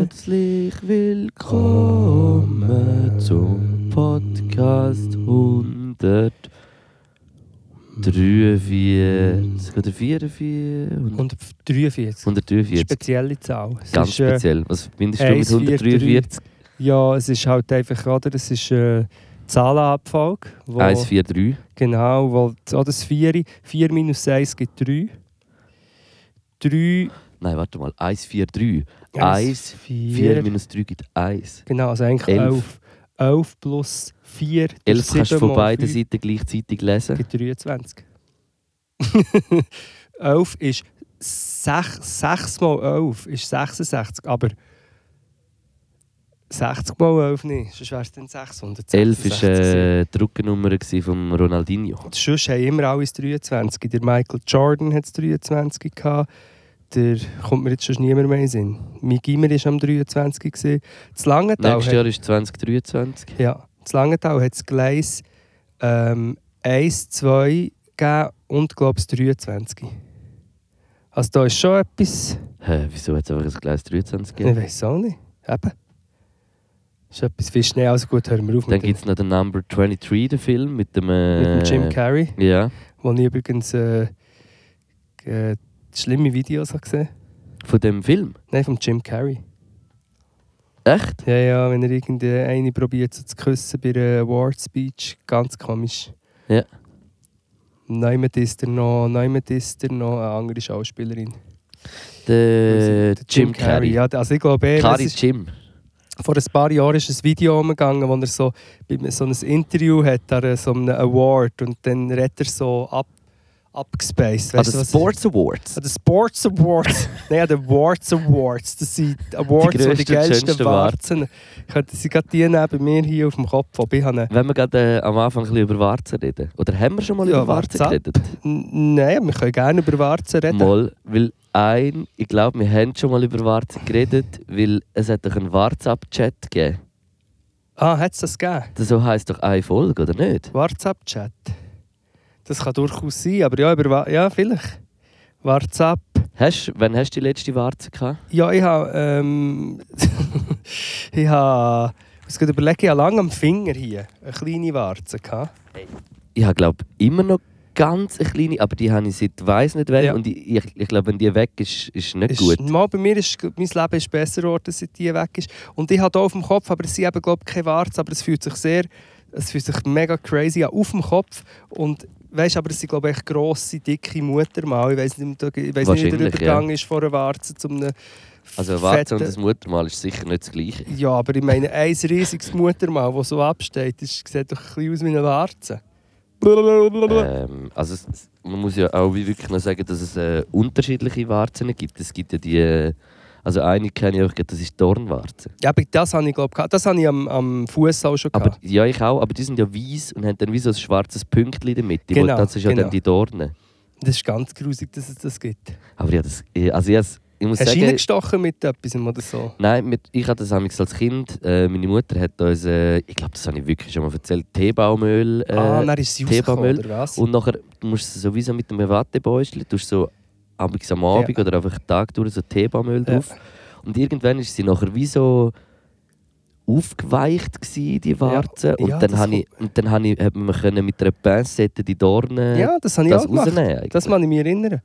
Herzlich willkommen zum Podcast 100. Drei, vier. 144 44? 143. 143. Spezielle Zahl. Es Ganz ist, äh, speziell. Was verbindest du mit 143? Ja, es ist halt einfach, oder? Es ist äh, Zahlenabfolge. 143. Genau, weil oh, das 4, 4 minus 1 gibt 3. 3. Nein, warte mal, 143. 1, 4 minus 3 gibt 1. Genau, also eigentlich 11. 11 plus 4. 11 kannst du von beiden Seiten gleichzeitig lesen. Gibt 23. 11 ist 6, 6 mal 11 ist 66, aber 60 mal 11 nicht, sonst wäre es dann 666. 11 war äh, die Rückennummer von Ronaldinho. Sonst haben immer alles 23. Der Michael Jordan hat es 23 gehabt. Der kommt mir jetzt schon niemand mehr in den Sinn. Mein Gimmer war am 23. gewesen. Das Langenthal Nächstes hat, Jahr ist 2023. ja, das Langenthal hat das Gleis ähm, 1, 2 gegeben und glaube ich 23. Also da ist schon etwas... Hä, wieso hat es einfach ein Gleis 23 Ich gegeben? weiß auch nicht. Eben. Ist etwas viel schnell. Also gut, hören wir auf Dann gibt es noch den Number 23, den Film mit dem. Äh, mit dem Jim Carrey, Ja, wo ich übrigens äh, äh, schlimme Videos habe gesehen von dem Film. Nein, vom Jim Carrey. Echt? Ja, ja, wenn er irgendeine eine probiert so zu küssen bei einer Award Speech, ganz komisch. Ja. Neumann ist er noch, Neumann ist er noch eine andere Schauspielerin. Der, Jim Carrey. Ja, also ich glaube, Carrey ist, Jim. vor ein paar Jahren ist ein Video umgegangen, wo er so, bei so ein Interview hat, an so einem Award und dann redet er so ab, abgespaced. Weißt der was- Sports Awards. An den Sports Awards. Nein, an den Awards Awards. Das sind Awards, die die, geilsten Warzen. Hatte sie gerade die neben mir hier auf dem Kopf. Aber ich habe Wenn wir gerade äh, am Anfang ein bisschen über Warzen reden. Oder haben wir schon mal Ja, über Warzen geredet? Nein, wir können gerne über Warzen reden. Mal, weil ein, ich glaube, wir haben schon mal über Warzen geredet, weil es hat doch einen WhatsApp-Chat gegeben. Ah, hat es das gegeben? Das so heisst doch eine Folge, oder nicht? WhatsApp-Chat. Das kann durchaus sein, aber ja, über, ja vielleicht. WhatsApp. Hast, wann hast du die letzte Warze gehabt? Ja, ich habe. Ähm, ich habe. Ich muss überlegen, ich habe lange am Finger hier eine kleine Warze. Gehabt. Ich habe, glaube immer noch ganz eine kleine, aber die habe ich seit weiss nicht wann. Ja. Und ich, ich, ich glaube, wenn die weg ist, ist nicht Ist, gut. Mal bei mir ist mein Leben ist besser geworden, seit die weg ist. Und ich habe hier auf dem Kopf, aber es sind eben, glaube ich, keine Warzen, aber es fühlt sich sehr, es fühlt sich mega crazy an, auf dem Kopf. Und weißt, aber es sind, glaube ich, grosse, dicke Muttermal. Ich weiß nicht, ich weiss nicht wie der Übergang ist von einer Warze zu einem Also eine Warze und das Muttermal ist sicher nicht das gleiche. Ja, aber ich meine, ein riesiges Muttermal, das so absteht, das sieht doch ein bisschen aus wie eine Warze. Ähm, also es, man muss ja auch wie wirklich noch sagen, dass es äh, unterschiedliche Warzen gibt. Es gibt ja die, äh, also eine kenne ich auch, das ist Dornwarze. Ja, aber das habe ich, glaube ich, das habe ich am, am Fuß auch schon Aber, gehabt. ja, ich auch, aber die sind ja weiß und haben dann wie so ein schwarzes Pünktchen Mitte. Genau, das ist ja genau. dann die Dornen. Das ist ganz grusig, dass es das gibt. Aber ja, das, ich- also ich, ich muss Hast du sagen... reingestochen mit etwas oder so? Nein, mit, ich hatte das als Kind. Äh, meine Mutter hat uns, äh, ich glaube, das habe ich wirklich schon mal erzählt, Teebaumöl. Äh, ah, dann ist sie Teebaumöl. oder was? und nachher du musst du sowieso mit einem Wattebäuschen, tust so am Abend oder einfach den Tag durch so Teebaumöl Ja. drauf. Und irgendwann ist sie nachher wie so aufgeweicht gsi die Warze und Ja, dann das habe ich und dann habe ich hat man können mit einer Pincette die Dornen ja, das ich das auch rausnehmen eigentlich. Das kann ich mich erinnern.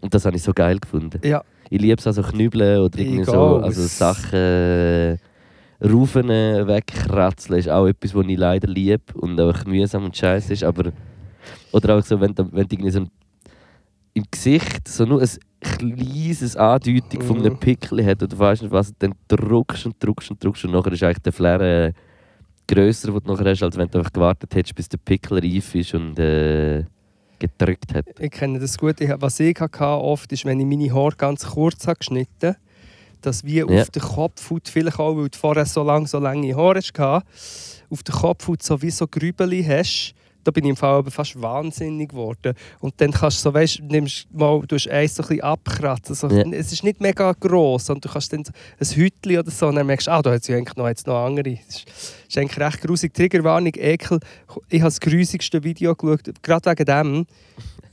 und das habe ich so geil gefunden Ja, ich liebe es also Knübeln oder irgendwie Egal, so also es- Sachen äh, Raufen äh, wegkratzeln ist auch etwas, was ich leider liebe und auch mühsam und scheiße ist, aber oder auch so, wenn, wenn du irgendwie so ein, im Gesicht so nur ein kleines Andeutung von einem Mhm. Pickel hat oder weißt nicht was, dann drückst und drückst und drückst und nachher ist eigentlich der Flair äh, grösser, den du nachher hast, als wenn du einfach gewartet hättest, bis der Pickel reif ist und äh, gedrückt hat. ich kenne das gut. Was ich hatte oft ist, wenn ich meine Haare ganz kurz habe geschnitten habe, dass wie Ja. auf der Kopfhaut, vielleicht auch, weil du vorher so lange so lange Haare hast, auf der Kopfhaut so wie so Grübeli hast, da bin ich im Fall aber fast wahnsinnig geworden. Und dann kannst du so, weißt, nimmst mal, du hast eins so ein bisschen abkratzen. So, Ja. Es ist nicht mega gross und du kannst dann so ein Hütchen oder so und dann merkst du, ah, da hat es ja eigentlich noch, jetzt noch andere. Das ist, das ist eigentlich recht grusig. Triggerwarnung, Ekel. Ich habe das grusigste Video geschaut, gerade wegen dem.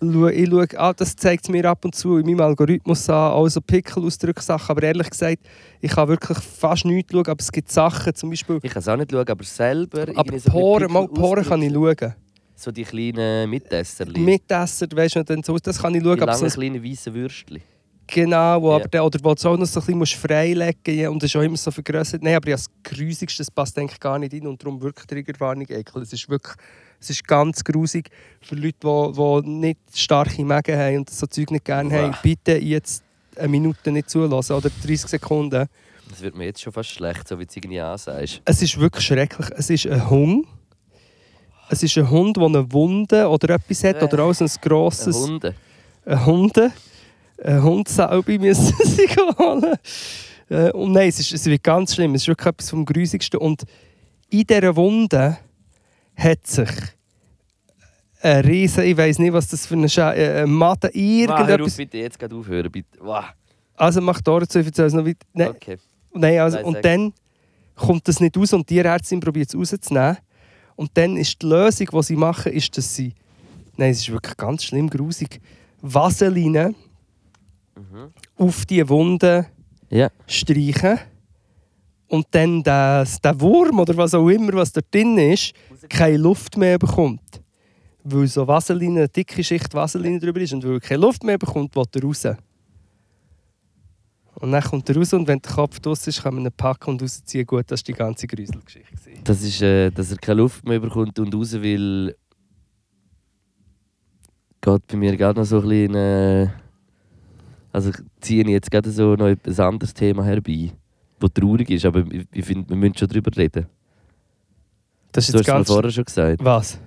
Ich schaue, ah, das zeigt es mir ab und zu in meinem Algorithmus an, auch so Pickel-Ausdrücksachen. Aber ehrlich gesagt, ich kann wirklich fast nichts schauen, aber es gibt Sachen, zum Beispiel Ich kann es auch nicht schauen, aber selber... aber Poren, mal Poren kann ich schauen. So die kleinen Mitesserli. Mitesser, weißt du, dann so, das kann ich schauen. die langen, ein, kleinen, weißen Würstchen. genau, wo Ja. aber der, oder wo du auch noch so ein bisschen freilegen musst und das ist auch immer so vergrößert. Nein, aber ja, das Grusigste, das passt eigentlich gar nicht rein und darum wirklich Triggerwarnung, Ekel. Es ist wirklich, es ist ganz grusig für Leute, die, die nicht starke Mägen haben und so Zeug nicht gerne haben. Bitte jetzt eine Minute nicht zulassen oder 30 Sekunden. Das wird mir jetzt schon fast schlecht, so wie du es irgendwie ansagst. Es ist wirklich schrecklich. Es ist ein Hund. Es ist ein Hund, der eine Wunde oder etwas hat, Äh. oder auch so ein Ein grosses... Hunde. ein Hunde, ein Hund selber müssen sie holen. Äh, und nein, es, ist, es wird ganz schlimm. Es ist wirklich etwas vom Grusigsten. Und in dieser Wunde hat sich ein riesen, ich weiß nicht, was das für eine Scha äh, ein auf, irgendetwas. bitte jetzt gerade aufhören. Bitte. Wow. Also mach da dazu, ich erzähle es noch weiter. Nein, Okay. Nein, also, und dann kommt das nicht raus und die Ärztin probiert es rauszunehmen. Und dann ist die Lösung, die sie machen, ist, dass sie, nein, es ist wirklich ganz schlimm, grusig, Vaseline Mhm. auf die Wunde Ja. streichen und dann das, der Wurm oder was auch immer, was dort drin ist, keine Luft mehr bekommt. Weil so Vaseline, eine dicke Schicht Vaseline drüber ist und weil er keine Luft mehr bekommt, will er raus. Und dann kommt er raus und wenn der Kopf draus ist, kann man ihn packen und rausziehen. Gut, das war die ganze Grüselgeschichte. Das ist, äh, dass er keine Luft mehr bekommt und raus will. Geht bei mir gerade noch so ein bisschen. Äh, also ich ziehe jetzt gerade so noch ein anderes Thema herbei, das traurig ist, aber ich, ich finde, wir müssen schon darüber reden. Das ist Du hast es vorher schon gesagt. Was?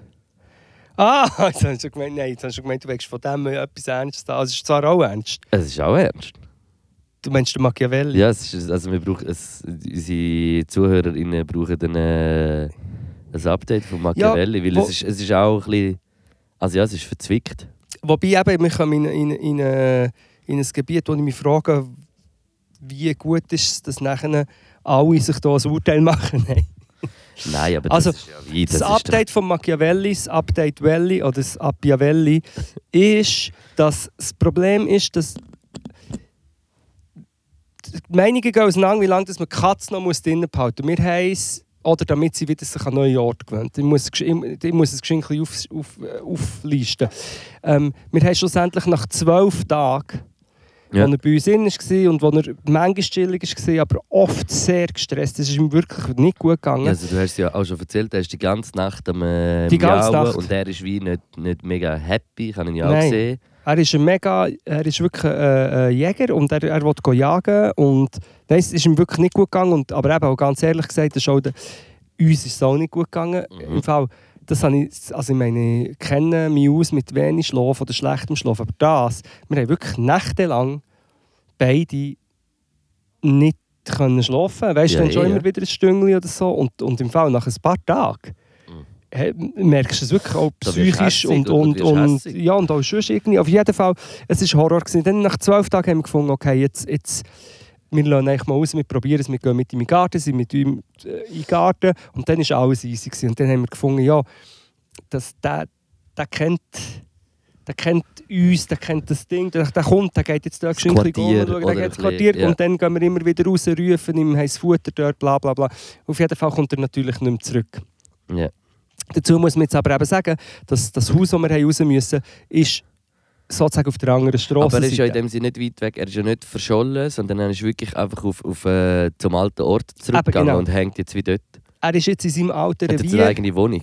Ah, jetzt hast du gemeint, nein, jetzt hast du gemeint, du willst von dem etwas Ernstes. Also, es ist zwar auch ernst. Es ist auch ernst. Du meinst den Machiavelli? Ja, es ist, also wir brauchen, es, unsere ZuhörerInnen brauchen ein, äh, ein Update von Machiavelli, weil wo- es ist, es ist auch ein bisschen... Also ja, es ist verzwickt. Wobei eben, wir kommen in, in, in, äh, in ein Gebiet, wo ich mich frage, wie gut ist es, dass nachher alle sich da ein Urteil machen. Nein. Nein, aber Also, das ist ja weit. Das, doch- Update von Machiavelli, das Update Welli oder das Appiavelli, ist, dass das Problem ist, dass die Meinungen gehen auseinander, wie lange dass man die Katze noch muss drinnen behalten muss. Wir haben es, oder damit sie wieder sich an neue Orte gewöhnt. Ich muss, ich, ich muss es bisschen auf, auf, äh, auflisten. Ähm, wir haben schlussendlich nach zwölf Tagen, Ja. wo er bei uns drin war und wo er manchmal chillig war, aber oft sehr gestresst. Es ist ihm wirklich nicht gut gegangen. Also du hast ja auch schon erzählt, er ist die ganze Nacht am äh, Die ganze Miauen Nacht. und er ist wie nicht, nicht mega happy, ich habe ihn ja auch Nein. gesehen. Er ist ein mega, er ist wirklich ein, ein Jäger und er, er will jagen und nein, es ist ihm wirklich nicht gut gegangen. Und, aber eben auch ganz ehrlich gesagt, das ist auch der, uns ist es auch nicht gut gegangen. Mhm. Im Fall, das habe ich, also ich meine, ich kenne mich aus mit wenig Schlaf oder schlechtem Schlaf, aber das, wir haben wirklich nächtelang beide nicht können schlafen. Weißt du, Ja, dann schon immer wieder ein Stüngli oder so und, und im Fall nach ein paar Tagen äh, merkst du es wirklich auch psychisch und, und, und ja und auch sonst irgendwie. Auf jeden Fall, es war Horror. Gewesen. Dann nach zwölf Tagen haben wir gefunden, okay, jetzt, jetzt wir lassen eigentlich mal aus, wir probieren es, wir gehen mit ihm in den Garten, sind mit ihm äh, in den Garten und dann war alles easy. Gewesen. Und dann haben wir gefunden, ja, dass der, der kennt... Der kennt uns, der kennt das Ding, der, der kommt, der geht jetzt da geschwind ein bisschen schauen, der geht ins Quartier ja. und dann gehen wir immer wieder raus, rufen ihm, haben das Futter dort, bla bla bla. Auf jeden Fall kommt er natürlich nicht mehr zurück. Ja. Dazu muss man jetzt aber eben sagen, dass das Haus, das wir raus müssen, ist sozusagen auf der anderen Straße. Aber er ist ja in dem Sinne nicht weit weg, er ist ja nicht verschollen, sondern er ist wirklich einfach auf, auf, äh, zum alten Ort zurückgegangen genau. und hängt jetzt wie dort. er ist jetzt in seinem alten Er hat Revier. eine eigene Wohnung.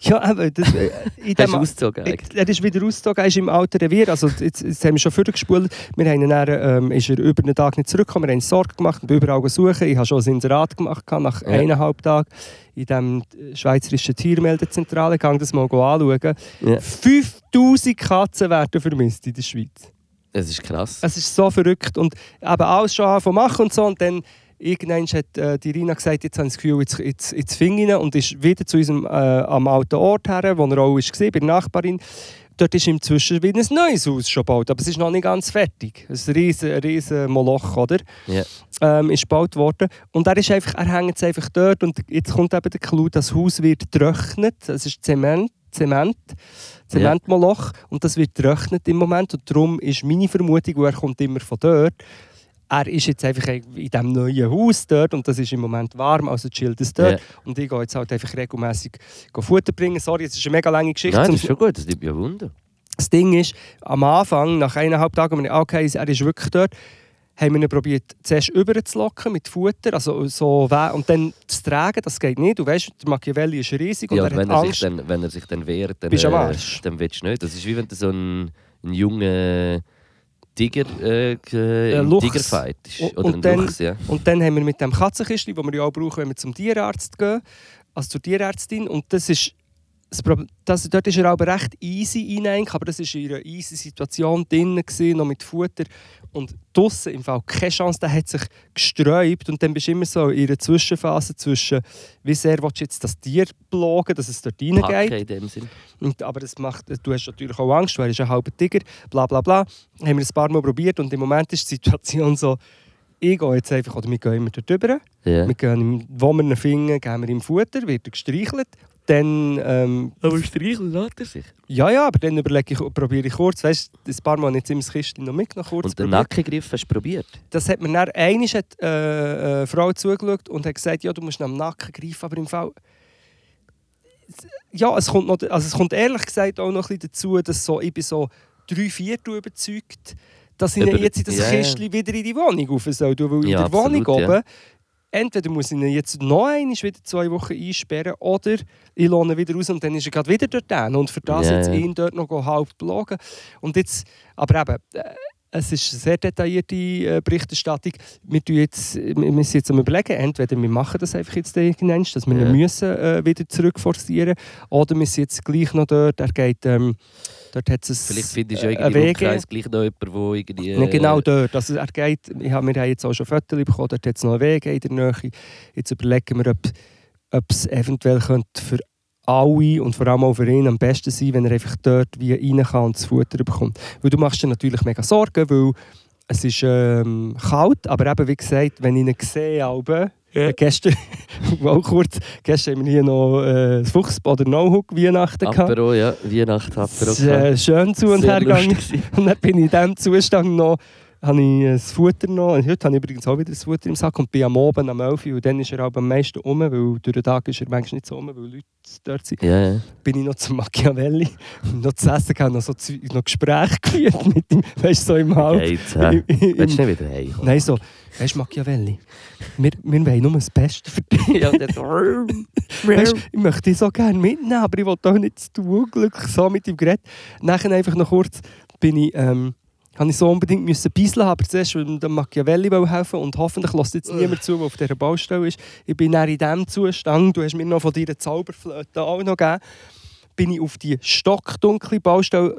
Ja, eben, das, äh, in Er ist dem, ausgezogen er ist wieder ausgezogen, er ist im alten Revier. Also, jetzt, jetzt haben wir schon vorgespult. Wir haben ihn dann, ähm, ist er über einen Tag nicht zurückgekommen. Wir haben Sorge gemacht und überall gesucht. Ich habe schon ein Inserat gemacht nach Ja. eineinhalb Tagen in dem schweizerischen Tiermeldezentrale. Gehe das mal anschauen. Ja. 5000 Katzen werden vermisst in der Schweiz. Es ist krass. Es ist so verrückt und eben alles schon von machen und so und dann irgendwann hat äh, die Rina gesagt, jetzt habe ich das Gefühl, jetzt, jetzt, jetzt fing ihn und ist wieder zu unserem äh, am alten Ort her, wo er auch war, bei der Nachbarin. Dort ist inzwischen wieder ein neues Haus schon gebaut, aber es ist noch nicht ganz fertig. Es ist ein riesen, riesen Moloch, oder? Ja. Ähm, ist gebaut worden. Und er, ist einfach, er hängt jetzt einfach dort und jetzt kommt eben der Clou, das Haus wird getrocknet. Es ist Zement, Zement, Zementmoloch und das wird getrocknet im Moment und darum ist meine Vermutung, und er kommt immer von dort, er ist jetzt einfach in diesem neuen Haus dort und das ist im Moment warm, also chillt es dort. Ja. Und ich gehe jetzt halt einfach regelmäßig Futter bringen. Sorry, es ist eine mega lange Geschichte. Nein, das ist schon gut, das nimmt ja Wunder. das Ding ist, am Anfang, nach eineinhalb Tagen, wenn ich okay, er ist wirklich dort, haben wir probiert, zuerst überzulocken mit Futter, also so und dann zu tragen, das geht nicht. Du weißt, der Machiavelli ist riesig und Ja, er und hat wenn er, sich Angst. dann, wenn er sich dann wehrt, dann, Bist du am äh, Arsch. dann willst du nicht. Das ist wie wenn du so einen, einen jungen Tiger äh, äh. Tigerfight ist. Und- Oder und ein dann- Luchs, ja. Und dann haben wir mit dem Katzenkistchen, das wir ja auch brauchen, wenn wir zum Tierarzt gehen, also zur Tierärztin, und das ist das das, dort ist er aber recht easy rein, aber das war in einer easy Situation drin, gewesen, noch mit Futter. Und draussen im Fall keine Chance, der hat sich gesträubt und dann bist du immer so in einer Zwischenphase zwischen, wie sehr willst du jetzt das Tier plagen, dass es dort reingeht. Packen in dem Sinn. Und, aber das macht, du hast natürlich auch Angst, weil er ist ein halber Tiger, bla bla bla. Haben wir ein paar Mal probiert und im Moment ist die Situation so, ich gehe jetzt einfach, oder wir gehen immer dort rüber, Ja. wir gehen wo wir ihn finden, geben wir ihm Futter, wird er gestreichelt. Dann, ähm, Aber streicheln lässt er sich. ja, ja, aber dann überlege ich, probiere ich kurz, weißt du, ein paar Mal immer das Kistchen noch mitgenommen, kurz Und den. Nackengriff hast du probiert. Das hat mir dann, einmal hat äh, eine Frau zugeschaut und hat gesagt, ja, du musst nach dem Nacken greifen, aber im Fall... Ja, es kommt, noch, also es kommt ehrlich gesagt auch noch ein bisschen dazu, dass so, ich bin so drei Viertel überzeugt, dass ich Über- jetzt in das ja. Kistchen wieder in die Wohnung rauf soll. Weil in Ja, der Wohnung absolut, ja. Entweder muss ich ihn jetzt noch einmal wieder zwei Wochen einsperren oder ich lohne ihn wieder raus und dann ist er gerade wieder dort hin. Und für das Ja, jetzt ihn dort noch halb plagen. Und jetzt, aber eben, äh, es ist eine sehr detaillierte äh, Berichterstattung. Wir, tun jetzt, wir müssen jetzt überlegen, entweder wir machen das einfach jetzt irgendwann, dass wir Ja. ihn müssen, äh, wieder zurückforcieren oder wir sind jetzt gleich noch dort. Er geht, ähm, dort hat es Vielleicht findest du äh, ja einen irgendwie im Weg. Umkreis gleich noch jemanden, der irgendwie... äh, Nicht genau dort. Also er geht, ich hab, wir haben jetzt auch schon Fotos bekommen, dort hat es noch einen Weg in der Nähe. Jetzt überlegen wir, ob, es eventuell könnte für alle und vor allem auch für ihn am besten sein, wenn er einfach dort wie rein kann und das Futter bekommt. Weil du machst dir natürlich mega Sorgen, weil es ist ähm, kalt, aber eben wie gesagt, wenn ich ihn sehe, Ja. äh, gestern, auch kurz, gestern haben wir hier noch äh, Fuchs- oder No-Hook Weihnachten gehabt. Apero, ja. Weihnacht, Apero. Es äh, schön zu und her gegangen. Und dann bin ich in diesem Zustand noch, habe ich das Futter noch. Und heute habe ich übrigens auch wieder das Futter im Sack und bin am Abend am 11 Uhr. Und dann ist er auch am meisten um, weil durch den Tag ist er manchmal nicht so um, weil Leute dort sind. Ja, ja. Bin ich noch zum Machiavelli, noch zu essen gehabt, noch, so noch Gespräche geführt mit ihm, weißt du, so im Halb. Geht's, hä? Im- im- Willst du nicht wieder heim? Nein, so, weißt du, Machiavelli, wir, wir wollen nur das Beste für dich. ja. Weißt, ich möchte dich so gerne mitnehmen, aber ich will auch nicht zu unglücklich so mit ihm geredet. Nachher einfach noch kurz bin ich, ähm, habe ich so unbedingt müssen bisseln, aber zuerst ich dem Machiavelli helfen und hoffentlich lässt jetzt niemand zu, der auf dieser Baustelle ist. Ich bin dann in diesem Zustand, du hast mir noch von deiner Zauberflöte auch noch gegeben, bin ich auf die stockdunkle Baustelle,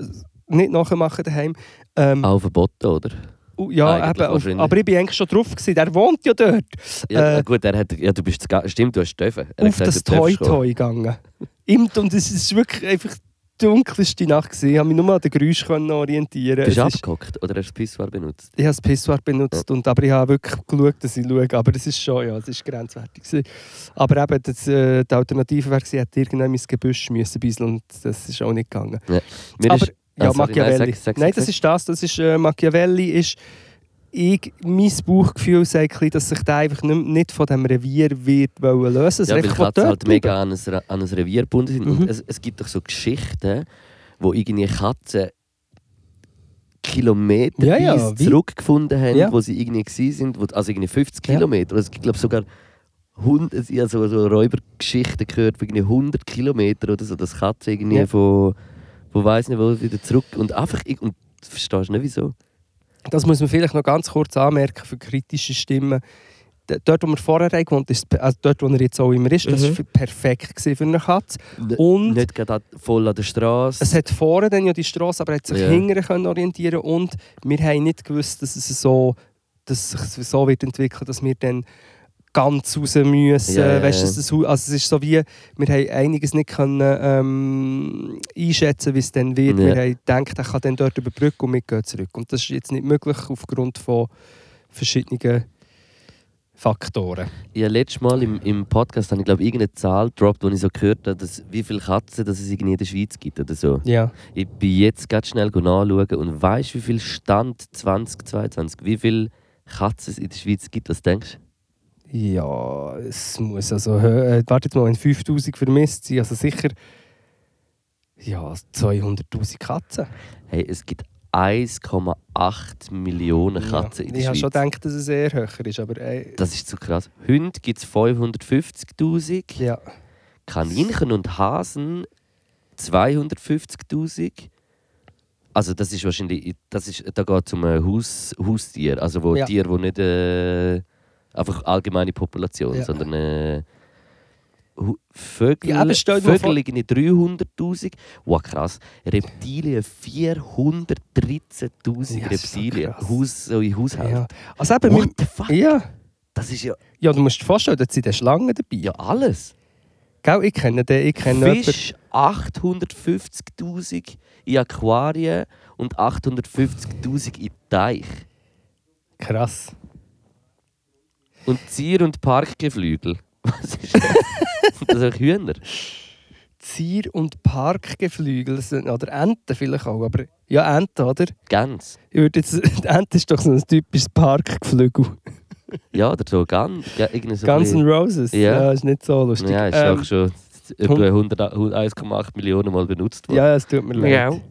nicht nachmachen daheim, ähm, Auch verboten, oder? uh, ja, eigentlich eben, aber ich bin eigentlich schon drauf gewesen, der wohnt ja dort, Ja, Äh, gut, er hat, ja, du bist Stimmt, du hast dürfen. Er auf gesagt, das kommen. Toy-Toy gegangen. Im- Und es ist wirklich einfach dunkelste Nacht. gewesen. Ich konnte mich nur an den Geräuschen orientieren. Bist du abgehockt oder hast du das Pissoir benutzt? Ich habe das Pissoir benutzt, und, aber ich habe wirklich geschaut, dass ich schaue. Aber es ist schon, ja, es ist grenzwertig. gewesen. Aber eben, das, äh, die Alternative wäre gewesen, ich hätte irgendwann ins Gebüsch müssen bisseln und das ist auch nicht gegangen. Mir aber, ja, Ah, Machiavelli. Nein, das ist das. Das ist, äh, Machiavelli ist... Ich, mein Bauchgefühl sagt, dass sich der einfach nicht, nicht von diesem Revier wird wollen lösen Ja, weil Katzen halt mega an ein, an ein Revier gebunden sind. Mhm. Und es, es gibt doch so Geschichten, wo irgendwie Katzen Kilometer Ja, ja, zurückgefunden haben, Ja. wo sie irgendwie sind, also irgendwie 50 Ja. Kilometer. Also ich glaube sogar 100, ich habe so, so Räubergeschichten gehört, von irgendwie 100 Kilometer oder so, dass Katzen irgendwie von, von weiss nicht wo wieder zurück und einfach, ich- und du verstehst nicht wieso. Das muss man vielleicht noch ganz kurz anmerken für kritische Stimmen. Dort, wo wir vorher gewohnt ist, also dort, wo er jetzt auch immer ist, das Mhm. war perfekt gewesen für eine Katze. Und Nicht gerade voll an der Straße. es hat vorne dann ja die Straße, aber er hat sich Ja. hinterher können orientieren und wir haben nicht gewusst, dass es so dass es sich so wird entwickeln, dass wir dann ganz raus müssen. Ja, ja, Weißt, das, also es ist so wie, wir haben einiges nicht können, ähm, einschätzen, wie es dann wird. Ja. Wir haben gedacht, er kann dann dort überbrücken und wir gehen zurück. Und das ist jetzt nicht möglich aufgrund von verschiedenen Faktoren. Ja, letztes Mal im, im Podcast habe ich glaube irgendeine Zahl gedroppt, wo ich so gehört habe, dass, wie viele Katzen dass es irgendwie in der Schweiz gibt oder so. Ja. Ich bin jetzt ganz schnell nachschauen und weißt wie viel Stand 2022, wie viele Katzen es in der Schweiz gibt, was denkst du? Ja, es muss also, hö- äh, warte jetzt mal, wenn 5000 vermisst sind, also sicher ja, 200'000 Katzen. Hey, es gibt 1,8 Millionen Katzen ja. in der Ich habe Schweiz. schon gedacht, dass es eher höher ist, aber äh, Das ist zu krass. Hunde gibt es 550'000, ja. Kaninchen und Hasen 250'000. Also das ist wahrscheinlich, das ist, da geht es um ein Haus, Haustier, also wo Ja. Tiere, wo nicht äh, einfach allgemeine Population, Ja. sondern äh, Vögel, Ja, Vögel liegen 300'000. Wow, krass. Reptilien 413'000 Ja, Reptilien. Haus, so in Haushalten. ja. Also eben, What the fuck? ja. Das ist ja, ja, du musst dir vorstellen, da sind Schlangen dabei. ja alles. Gell, ich kenne den, ich kenne Fisch 850'000 in Aquarien und 850'000 in Teich. Krass. Und Zier- und Parkgeflügel. Was ist das? Sind das auch Hühner? Zier- und Parkgeflügel, sind- oder Enten vielleicht auch, aber ja, Enten, oder? Gans. Ich würde jetzt, die Ente ist doch so ein typisches Parkgeflügel. Ja, oder so Gans. Ja, irgendwie so Guns N' Roses, Ja. ja. ist nicht so lustig. Ja, ist Ähm, auch schon etwa 100 1,8 Millionen Mal benutzt worden. ja, es tut mir leid.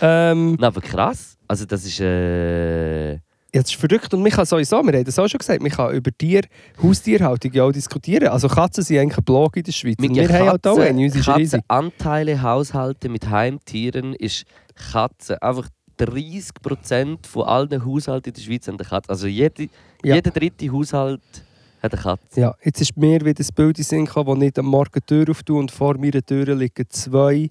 Ähm, Nein, aber krass. Also das ist... Äh, Ja, das ist verrückt und man kann sowieso, wir haben das auch schon gesagt, man kann über Tier, Haustierhaltung ja auch diskutieren. Also Katzen sind eigentlich ein Blog in der Schweiz. Und wir haben halt auch eine, unsere ist riesig. Katzenanteile Haushalte mit Heimtieren ist Katzen. Einfach 30% von allen Haushalten in der Schweiz haben eine Katze. Also jede, Ja. jeder dritte Haushalt hat eine Katze. Ja, jetzt ist mir wieder das Bild in Sinn gekommen, wo ich am Morgen die Tür auftue und vor meiner Tür liegen zwei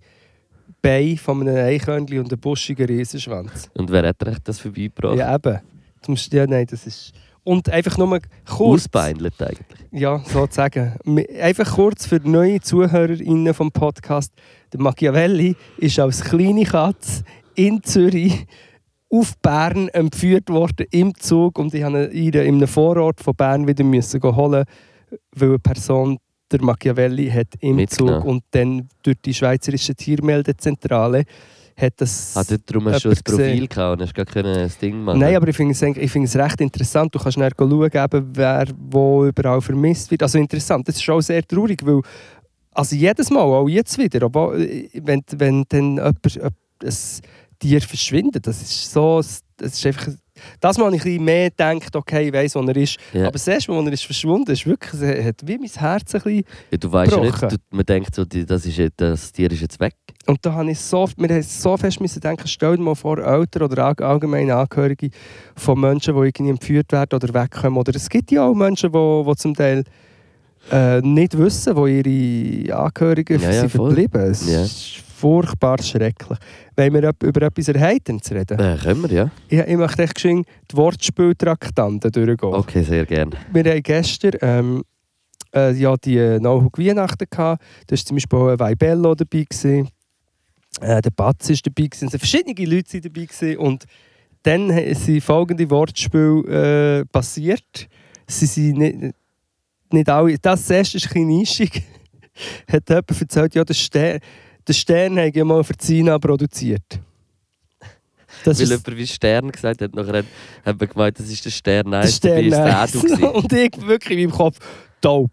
Beine von einem Eichhörnchen und einem buschigen Riesenschwanz. Und wer hat recht das vorbeigebracht? Ja, eben. Musst, ja, nein, das ist... Und einfach nur kurz... Ausbeinelt eigentlich. Ja, sozusagen. Einfach kurz für neue ZuhörerInnen vom Podcast. Der Machiavelli ist als kleine Katze in Zürich auf Bern entführt worden im Zug und ich musste ihn in einem Vorort von Bern wieder müssen holen, weil eine Person der Machiavelli hat im Mitgenommen. Zug und dann durch die schweizerische Tiermeldezentrale hat das... Ah, dort drum hast du ein. Profil gehabt und hast gar das Ding machen. Nein, aber ich finde es, ich finde es recht interessant. Du kannst schnell schauen, eben, wer wo überall vermisst wird. Also interessant, das ist auch sehr traurig, weil also jedes Mal, auch jetzt wieder, aber wenn, wenn dann jemand, jemand, ein Tier verschwindet, das ist so, das ist einfach, das habe ich ein mehr gedacht, okay, ich weiss, wo er ist. Ja. Aber das erste Mal, wo er ist verschwunden ist, wirklich, hat wie mein Herz ein bisschen... ja, du weißt ja nicht, du, man denkt so, das, ist, das Tier ist jetzt weg. Und da habe ich so, wir haben so fest müssen denken, stell dir mal vor, Eltern oder all- allgemeine Angehörige von Menschen, die irgendwie entführt werden oder wegkommen. Oder es gibt ja auch Menschen, die, die zum Teil äh, nicht wissen, wo ihre Angehörigen Ja, ja, sind voll. verblieben. Ja. Furchtbar schrecklich. Wenn wir über etwas Erheiterndes reden. Äh, können wir, ja. Ich, ich möchte echt geschwind die Wortspieltraktanten durchgehen. Okay, sehr gerne. Wir hatten gestern ähm, äh, ja, die Nauhug Weihnachten. Gehabt. Da war zum Beispiel ein Weibello dabei. Gewesen. Äh, der Batz war dabei. Gewesen. Also verschiedene Leute waren dabei. Gewesen. Und dann sind folgende Wortspiele äh, passiert. Sie sind nicht, nicht alle. Das erste ist ein bisschen nischig. Hat jemand erzählt, ja, der Stern, der Stern hat ja mal für Zina produziert. Das Weil jemand wie Stern gesagt hat, nachher hat, hat man gemeint, das ist der Stern der 1, Stern. ist der. Edu. Und ich wirklich in meinem Kopf, dope.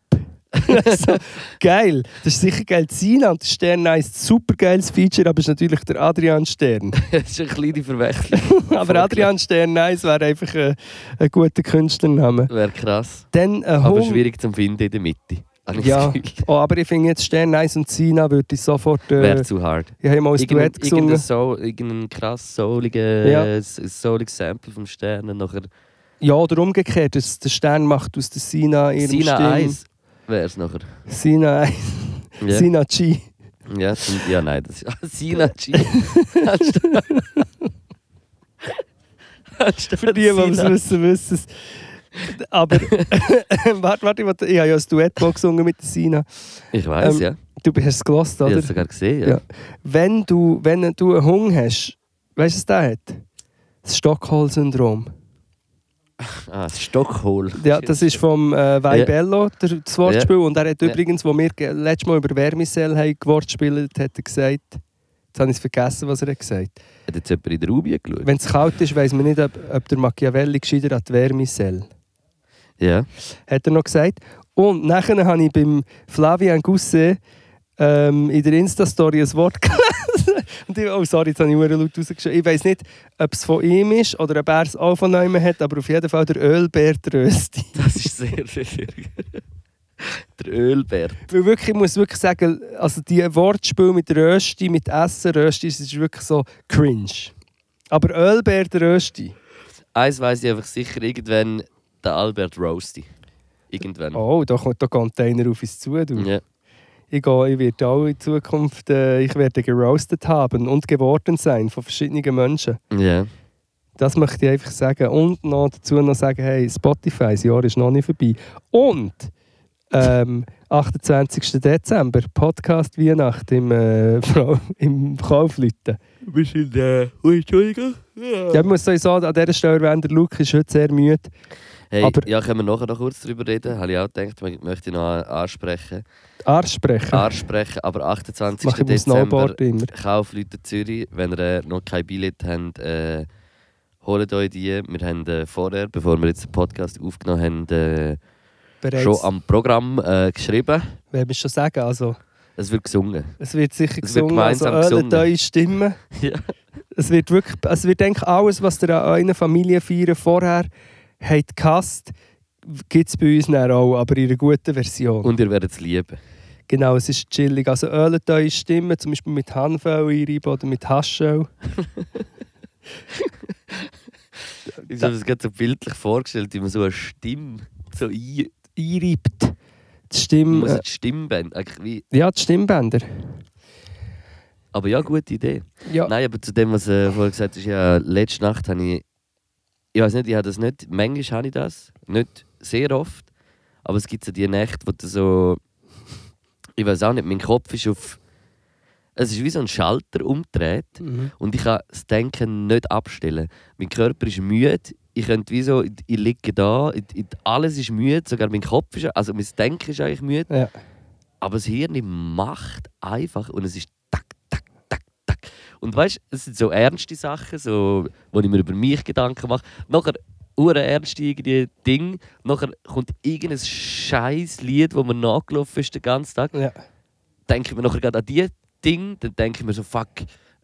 so, geil. Das ist sicher geil. Sina und der Stern ist super geiles Feature, aber es ist natürlich der Adrian Stern. das ist eine kleine Verwechslung. aber Adrian Stern wäre einfach ein, ein guter Künstlername. Wäre krass. Dann ein Aber schwierig zum Finden in der Mitte. Ja. Oh, aber ich finde jetzt Stern und Sina würde ich sofort. Wäre Äh, zu hard. ich habe mal ein Irgendein, Duett gesungen. irgendein, Soul, irgendein krass souliges Ja. souliges Sample vom Stern. und Nachher Ja, oder umgekehrt. dass Der Stern macht aus der Sina ihrem Sina Stimme. 1 wäre es nachher. Sina 1. Ja. Sina G. Ja, ja, nein, das ist Sina G. Für die, die es wissen, wissen es. Aber, warte, warte, ich, habe ja ein Duett gesungen mit Sina. Ich weiß Ähm, ja. Du hast es gelost, Ich habe oder? es sogar gesehen. Ja. Ja. Wenn du, wenn du einen Hunger hast, weißt du, was der hat? Das Stockholm-Syndrom. Ah, das Stockholm. Ja, das ist vom äh, Vaibello, der, das Wortspiel. Und er hat Ja. übrigens, wo wir letztes Mal über Vermicell haben gewortspielt, hat er gesagt, jetzt habe ich es vergessen, was er hat gesagt Hat jetzt jemand in der Ruby geschaut? Wenn es kalt ist, weiss man nicht, ob, ob der Machiavelli gescheiter an die. Ja. Hat er noch gesagt. Und nachher habe ich beim Flavian Gousset ähm, in der Insta-Story ein Wort gelesen. Und ich, oh, sorry, jetzt habe ich laut rausgeschrieben. Ich weiß nicht, ob es von ihm ist oder ob er es auch von jemandem hat, aber auf jeden Fall der Ölbär-Trösti. Das ist sehr, sehr, sehr. Der Ölbär. Weil wirklich, ich muss wirklich sagen, also die Wortspiel mit Rösti, mit Essen, Rösti, das ist wirklich so cringe. Aber Ölbär, Rösti. Eins weiss ich einfach sicher, irgendwann der Albert Roasty. Irgendwann. Oh, da kommt der Container auf uns zu. Du. Ja. Ich, gehe, ich werde auch in Zukunft äh, ich werde geroastet haben und geworden sein von verschiedenen Menschen. ja. Das möchte ich einfach sagen. Und noch dazu noch sagen, hey, Spotify, das Jahr ist noch nicht vorbei. Und ähm, 28. Dezember, Podcast Weihnacht im, äh, im Kaufleuten. Wir sind, äh, Entschuldigung. Ja, ich muss sowieso an dieser Stelle erwähnen, der Luke ist heute sehr müde. Hey, Aber- ja, können wir nachher noch kurz darüber reden? Habe ich auch gedacht, ich möchte noch ansprechen. Ansprechen. Ansprechen, aber 28. Mache ich beim Dezember. Kaufleute Zürich. Wenn ihr äh, noch kein Billett habt, äh, holt euch die. Wir haben äh, vorher, bevor wir jetzt den Podcast aufgenommen haben, äh, schon am Programm äh, geschrieben. wer muss schon sagen, also Es wird gesungen. es wird sicher Es wird gesungen, also gemeinsam ölet eure Stimmen. Ja. Es wird wirklich, es wird denke ich, alles, was ihr an euren Familienfeiern vorher habt gehasst, gibt es bei uns dann auch, aber in einer guten Version. Und ihr werdet es lieben. genau, es ist chillig. Also ölet eure Stimmen, zum Beispiel mit Hanföl einreiben oder mit Haschöl. Ich habe mir das gerade so bildlich vorgestellt, wie man so eine Stimme so ein... Einreibt. Die Stimme, muss äh, die Stimmbänder... eigentlich Wie, ja, die Stimmbänder. aber ja, gute Idee. Ja. Nein, aber zu dem, was äh, vorher gesagt hast, ja, letzte Nacht habe ich. Ich weiß nicht, ich habe das nicht. Manchmal habe ich das. Nicht sehr oft. Aber es gibt so die Nächte, wo du so. Ich weiß auch nicht, mein Kopf ist auf. Es ist wie so ein Schalter umgedreht Mhm. und ich kann das Denken nicht abstellen. Mein Körper ist müde. Ich könnte wie so, ich, ich liege da, ich, ich, alles ist müde, sogar mein Kopf ist, also mein Denken ist eigentlich müde. Ja. Aber das Hirn macht einfach und es ist Und weißt du, es sind so ernste Sachen, so, wo ich mir über mich Gedanken mache. Nachher ure ernste irgendwie Ding. Nachher kommt irgendein scheiß Lied, wo mir nachgelaufen ist den ganzen Tag. Ja. Denke ich mir nachher gerade an die Ding, dann denke ich mir so, fuck,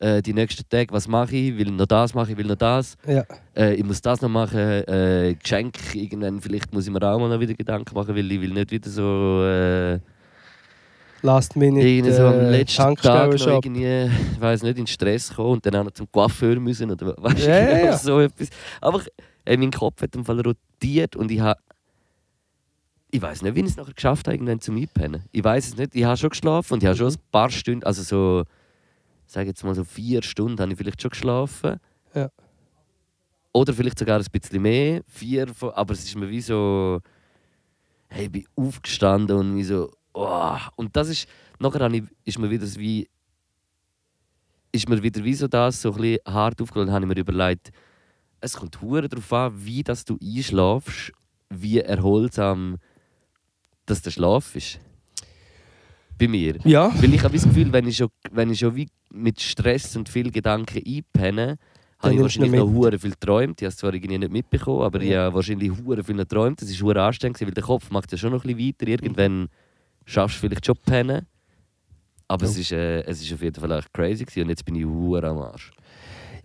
äh, die nächsten Tage, was mache ich? Will noch das machen, ich will noch das. Ja. Äh, ich muss das noch machen, äh, Geschenk, irgendwann vielleicht muss ich mir auch mal noch wieder Gedanken machen, weil ich will nicht wieder so... Äh, Last Minute irgendwie so am äh, letzten Tag noch irgendwie, ich weiß nicht, in Stress kommen und dann auch noch zum Coiffeur müssen oder weißt du, ja, ja. so etwas. Aber ey, mein Kopf hat im Fall rotiert und ich habe ich weiß nicht, wie ich es nachher geschafft habe, irgendwann zum Einpennen. Ich weiß es nicht. Ich habe schon geschlafen und ich habe schon ein paar Stunden, also so, sage jetzt mal so vier Stunden, habe ich vielleicht schon geschlafen. Ja. Oder vielleicht sogar ein bisschen mehr, vier, aber es ist mir wie so, hey, ich bin aufgestanden und wie so, oh. und das ist, nachher habe ich, ist mir wieder so wie, ist mir wieder wie so das so ein bisschen hart aufgegangen, habe ich mir überlegt, es kommt hure darauf an, wie dass du einschlafst, wie erholsam dass der Schlaf ist. Bei mir. Ja. Weil ich habe das Gefühl, wenn ich schon, wenn ich schon wie mit Stress und viel Gedanken einpenne, habe ich wahrscheinlich noch hure viel geträumt. Ich habe es zwar irgendwie nicht mitbekommen, aber ich habe wahrscheinlich hure viel geträumt. Das ist hure anstrengend, weil der Kopf macht ja schon noch ein bisschen weiter. Irgendwann schaffst du vielleicht schon pennen. Aber es, Ja. ist, äh, es ist auf jeden Fall echt crazy gewesen. und jetzt bin ich hure am Arsch.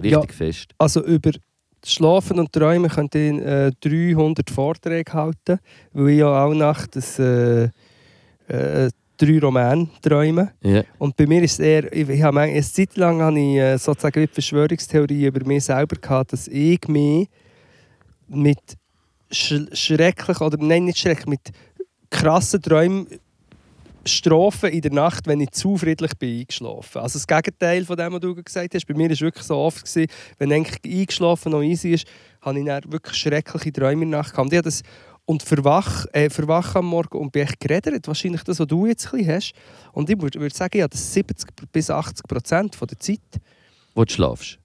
Richtig fest. Also über das Schlafen und Träumen könnt ihr äh, 300 Vorträge halten, weil ich ja auch nachts äh, äh, drei Romane träume. Ja. Und bei mir ist es eher, ich, ich habe eine Zeit lang habe ich äh, sozusagen die Verschwörungstheorie über mich selber gehabt, dass ich mich mit sch schrecklich oder nein nicht schrecklich, mit krassen Träumen Strophen in der Nacht, wenn ich zu friedlich bin eingeschlafen. Also das Gegenteil von dem, was du gesagt hast. Bei mir war es wirklich so oft, gewesen, wenn eigentlich eingeschlafen noch easy ist, habe ich dann wirklich schreckliche Träume in der Nacht gehabt. Und ich das und verwach, äh, verwach am Morgen und bin echt geredet. Wahrscheinlich das, was du jetzt ein bisschen hast. Und ich würde würd sagen, ja, das 70 bis 80 Prozent von der Zeit. Wo du schlafst.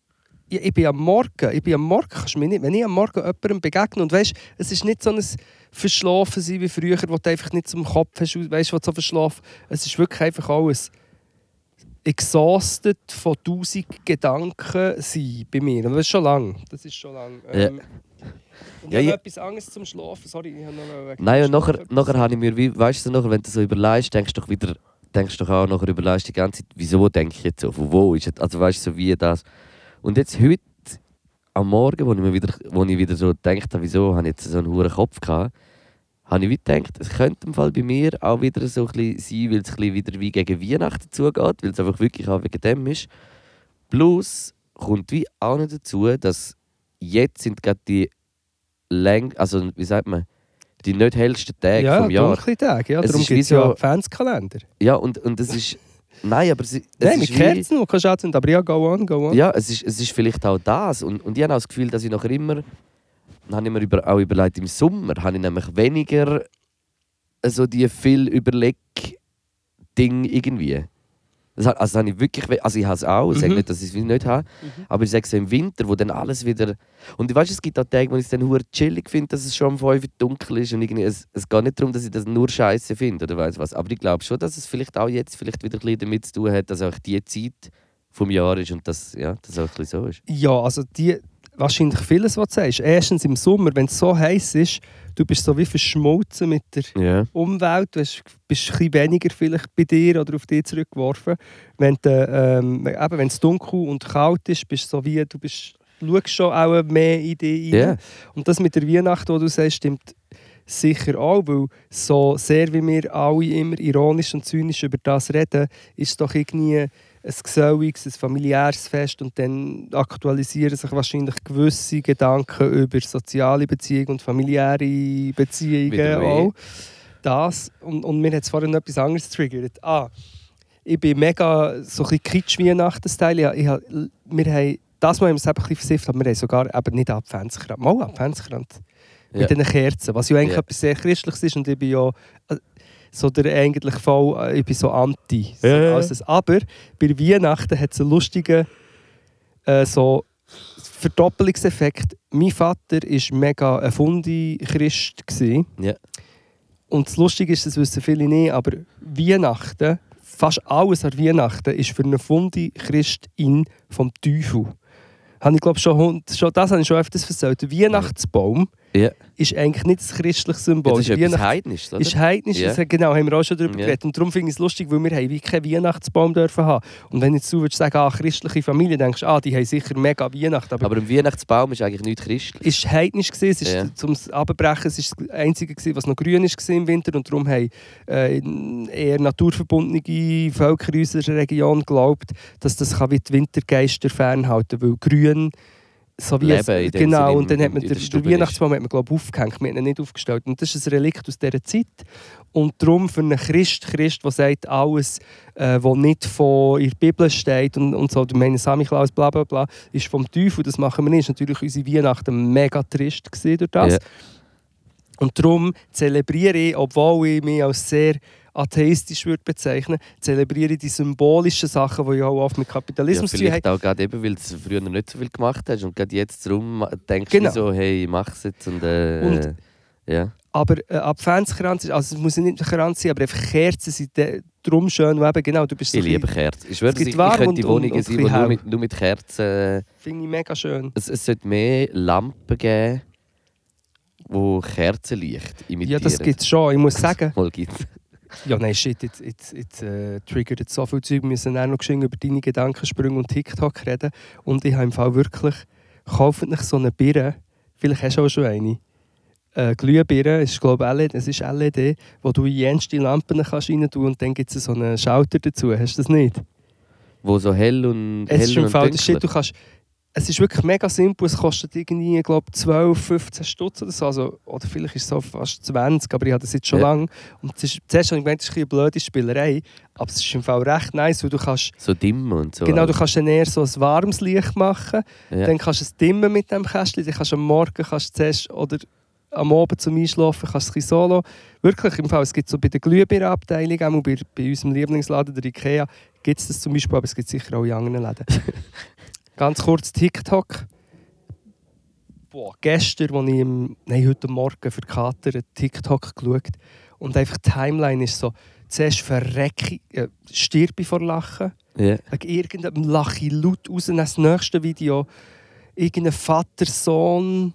Ja, ich bin am Morgen, ich bin am Morgen, kannst mir nicht, wenn ich am Morgen jemandem begegne und weißt, es ist nicht so ein Verschlafen sein wie früher, wo du einfach nicht zum Kopf hast, weißt, was so verschlafen. Es ist wirklich einfach alles exhausted von tausend Gedanken sein bei mir. Und das ist schon lang. Das ist schon lang. Ja. Ähm, und Ja, habe etwas Angst zum Schlafen. Sorry, ich habe noch Nein, und nachher, nachher habe ich mir, wie, weißt du, nachher, wenn du so überlegst, denkst du doch wieder, denkst du doch auch nachher überlegst die ganze Zeit, wieso denke ich jetzt so, von wo ist es, also weißt du, so wie das. Und jetzt heute, am Morgen, wo ich mir wieder, wo ich wieder so gedacht habe, wieso habe ich jetzt so einen hohen Kopf gehabt, habe ich wie gedacht, es könnte im Fall bei mir auch wieder so ein bisschen sein, weil es ein bisschen wieder wie gegen Weihnachten zugeht, weil es einfach wirklich auch wegen dem ist. Plus kommt wie auch noch dazu, dass jetzt sind gerade die Läng also wie sagt man, die nicht hellsten Tage ja, vom Jahr. dunkle Tage. Ja, Es darum gibt es ja Adventskalender. Ja, und, und das ist. Nein, aber sie, es Nein, mit ist wie- Kerzen, die kannst du anzünden. Aber ja, go on, go on. Ja, es ist, es ist vielleicht auch das. Und, und ich habe auch das Gefühl, dass ich nachher immer. Dann habe ich mir über, auch überlegt, im Sommer habe ich nämlich weniger so die viel Überleg-Ding irgendwie. Das, also, das habe ich wirklich. Also, ich habe es auch. Ich sage Mhm. nicht, dass ich es nicht habe. Mhm. Aber ich sage so im Winter, wo dann alles wieder. Und ich weiß, es gibt auch Tage, wo ich es dann hure chillig finde, dass es schon um 5 Uhr dunkel ist. Und irgendwie, es, es geht nicht darum, dass ich das nur scheiße finde oder weiß was. Aber ich glaube schon, dass es vielleicht auch jetzt vielleicht wieder ein bisschen damit zu tun hat, dass auch die Zeit vom Jahr ist und dass ja, das auch ein bisschen so ist. Ja, also die, wahrscheinlich vieles, was du sagst. Erstens im Sommer, wenn es so heiß ist, du bist so wie verschmolzen mit der Ja. Umwelt, du bist ein bisschen weniger vielleicht bei dir oder auf dich zurückgeworfen. Wenn ähm, es dunkel und kalt ist, bist du so wie, du bist, schaust schon auch mehr in dich. Ja. Und das mit der Weihnacht, was du sagst, stimmt sicher auch, weil so sehr wie wir alle immer ironisch und zynisch über das reden, ist es doch irgendwie ein geselliges, ein familiäres Fest und dann aktualisieren sich wahrscheinlich gewisse Gedanken über soziale Beziehungen und familiäre Beziehungen auch. Das, und, und mir hat es vorhin etwas anderes triggert. Ah, ich bin mega so ein bisschen Kitsch-Weihnachten-Style. Ich, ich, wir haben, das Mal haben wir es ein bisschen versifft, aber wir haben sogar eben nicht Adventskranz. Mal Adventskranz. Ja. Mit diesen Kerzen, was ja eigentlich Ja. etwas sehr Christliches ist und ich bin ja äh, so der eigentlich voll, äh, ich bin so anti. So, Ja, ja, ja. alles das. Aber bei Weihnachten hat es einen lustigen äh, so Verdoppelungseffekt. Mein Vater war mega ein Fundi-Christ. Ja. Und das Lustige ist, das wissen viele nicht, aber Weihnachten, fast alles an Weihnachten, ist für einen Fundi-Christin vom Teufel. Habe ich glaube schon, schon, das habe ich schon öfters erzählt. Der Weihnachtsbaum Ja. ist eigentlich nicht das christliche Ja, Symbol. das ist etwas Heidnisches, oder? ist heidnisch, Ja. das, genau, haben wir auch schon darüber Ja. geredet. Und darum finde ich es lustig, weil wir haben wie keinen Weihnachtsbaum dürfen haben. Und wenn jetzt du würdest sagen, ah, christliche Familie, denkst du, ah, die haben sicher mega Weihnachten. Aber, Aber im Weihnachtsbaum ist eigentlich nichts christlich. es war heidnisch, gewesen, es ist Ja. zum Abbrechen, es ist das Einzige, gewesen, was noch grün ist im Winter. Und darum haben äh, eher naturverbundene Völker in unserer Region geglaubt, dass das kann wie die Wintergeister fernhalten kann. Weil grün so wie es, Leben dem genau, Sinne und dann hat man den, den Weihnachtsbaum hat man, glaub, aufgehängt, man hat ihn nicht aufgestellt. Und das ist ein Relikt aus dieser Zeit. Und darum für einen Christ, Christ, der sagt, alles, äh, was nicht von in der Bibel steht und, und so, du meinst Samichlaus, bla bla bla, ist vom Teufel, das machen wir nicht. Ist natürlich unsere Weihnachten mega trist durch das. Ja. Und darum zelebriere ich, obwohl ich mich als sehr atheistisch würde bezeichnen, zelebriere ich die symbolischen Sachen, die ja auch oft mit Ja, Kapitalismus zu tun haben. auch gerade eben, weil du es früher nicht so viel gemacht hast und gerade jetzt darum denkst Genau. du so, hey, mach's jetzt und, äh, Und- ja. Aber äh, Adventskranz, also es muss ja nicht ein Kranz sein, aber einfach Kerzen sind de- darum schön, weil eben, genau, du bist so Ich liebe Kerzen. Ich gibt ich, ich könnte die und- Wohnungen und sein, ein die nur mit, nur mit Kerzen... Finde ich mega schön. Es, es sollte mehr Lampen geben, die Kerzenlicht imitieren. Ja, das gibt es schon. Ich muss sagen, Mal gibt's. Ja nein, shit, jetzt, jetzt, jetzt äh, triggert jetzt so viel Zeug. Wir müssen auch noch geschwind über deine Gedankensprünge und TikTok reden. Und ich habe im Fall wirklich, kauft nicht so eine Birne, vielleicht hast du auch schon eine, äh, Glühbirne, ist glaube LED, es ist LED, wo du in jenste Lampen kannst rein tun und dann gibt es so einen Schalter dazu. Hast du das nicht? Wo so hell und Es ist im und Fall der dunkler. Shit, du kannst es ist wirklich mega simpel. Es kostet irgendwie, glaube 12, 15 Stutz oder so. Also, oder vielleicht ist es so fast 20, aber ich habe das jetzt schon Ja. lange. Und es ist, zuerst habe ich gemeint, es ist eine blöde Spielerei. Aber es ist im Fall recht nice, weil du kannst, So dimmen und so. genau, du kannst dann eher so ein warmes Licht machen. ja. Dann kannst du es dimmen mit dem Kästchen. Dann kannst du am Morgen kannst du zuerst, oder am Abend zum Einschlafen kannst du es ein bisschen solo. Wirklich, im Fall, es gibt so bei der Glühbirnenabteilung, auch bei, bei unserem Lieblingsladen, der Ikea, gibt es das zum Beispiel, aber es gibt sicher auch in anderen Läden. Ganz kurz TikTok. Boah, gestern, als ich im, nein, heute Morgen für Kater TikTok geschaut und einfach die Timeline ist so, zuerst verrecke ich, äh, stirb ich vor Lachen. ja. Wegen irgendeinem lache ich laut raus. Dann das nächste Video, irgendein Vater, Sohn.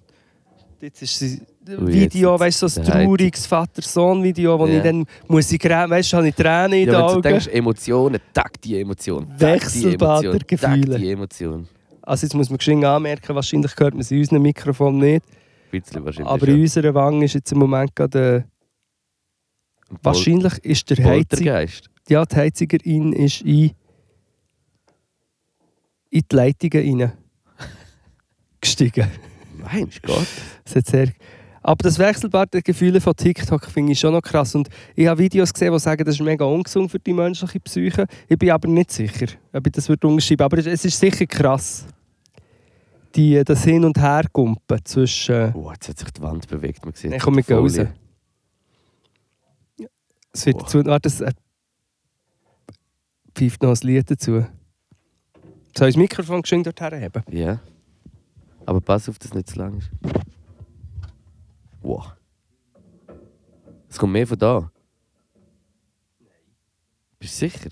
Jetzt ist Ui, Video, weißt du, so ein trauriges Vater-Sohn-Video, wo Ja. ich dann muss ich weißt du, habe ich Tränen in den Ja, wenn du Augen. denkst, Emotionen, tag die Emotion. tag die Wechselbad der Emotion, tag Gefühle. die Emotion. Also jetzt muss man geschwind anmerken, wahrscheinlich hört man es in unserem Mikrofon nicht. Ein. Aber in unserer Wange ist jetzt im Moment gerade... Äh, wahrscheinlich ist der. Poltergeist. Ja, die Heizigerin ist in... in die Leitungen rein. gestiegen. Meinst Gott? Das hat sehr... Aber das Wechselbad der Gefühle von TikTok finde ich schon noch krass. Und ich habe Videos gesehen, die sagen, das ist mega ungesund für die menschliche Psyche. Ich bin aber nicht sicher, ob ich das würde unterschreiben Aber es ist sicher krass. Die, das Hin- und Hergumpen zwischen... Oh, jetzt hat sich die Wand bewegt. Man sieht Nein, komm, wir gehen raus. Es wird dazu... Warte, es äh, pfeift noch ein Lied dazu. Soll ich das Mikrofon geschwind dorthin haben? Ja. Aber pass auf, dass es nicht zu lang ist. Wow. Es kommt mehr von da. Bist du sicher?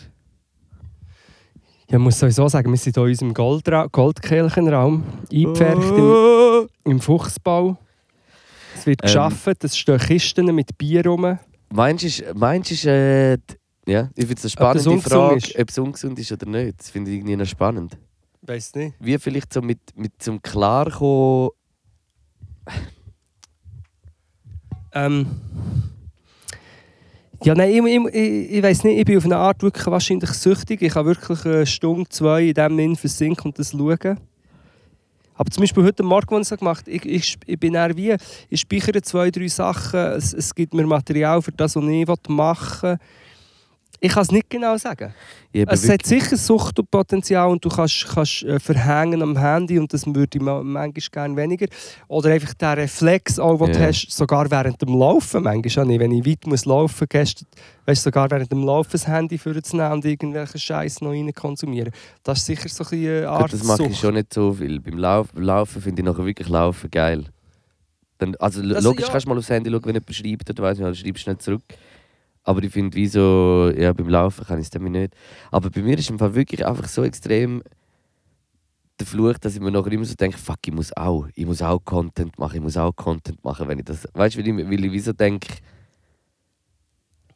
Ja, ich muss sowieso sagen, wir sind hier in unserem Goldra Goldkelchenraum eingepfercht im, Oh. im Fuchsbau. Es wird Ähm. geschaffen, es stehen Kisten mit Bier rum. Meinst du, ist- meinst du, ist, äh, ja, ich finde es eine Ob spannende ungesund Frage, ist? ob es ungesund ist oder nicht. Das finde ich irgendwie noch spannend. Weiß nicht. Wie vielleicht so mit, mit zum Klarkommen. Ähm. Ja, nein, ich, ich, ich, weiß nicht, ich bin auf eine Art wirklich wahrscheinlich süchtig. Ich kann wirklich eine Stunde, zwei in dem Sinn versinken und das schauen. Aber zum Beispiel heute Morgen, als ich gemacht ich, ich, ich bin eher wie, ich speichere zwei, drei Sachen, es, es gibt mir Material für das, was ich machen will. Ich kann es nicht genau sagen. Habe Es hat sicher Suchtpotenzial und du kannst, kannst äh, verhängen am Handy und das würde ich ma- manchmal gerne weniger. Oder einfach der Reflex, auch, den du Ja. hast, sogar während dem Laufen. Manchmal nicht. Wenn ich weit muss laufen muss, weißt, sogar während dem Laufen das Handy vorzunehmen und irgendwelchen Scheiß noch rein konsumieren. Das ist sicher so eine Art Gut, das mache ich schon nicht so viel. Beim Lauf, Laufen finde ich nachher wirklich Laufen geil. Dann, also Das- logisch ja. kannst du mal aufs Handy schauen, wenn jemand schreibt oder weiss nicht, dann schreibst du schnell zurück. Aber ich finde, wie so, ja, beim Laufen kann ich es dann nicht. Aber bei mir ist im Fall wirklich einfach so extrem der Fluch, dass ich mir nachher immer so denke, fuck, ich muss auch, ich muss auch Content machen, ich muss auch Content machen, wenn ich das, weißt du, weil ich, weil ich wie so denke,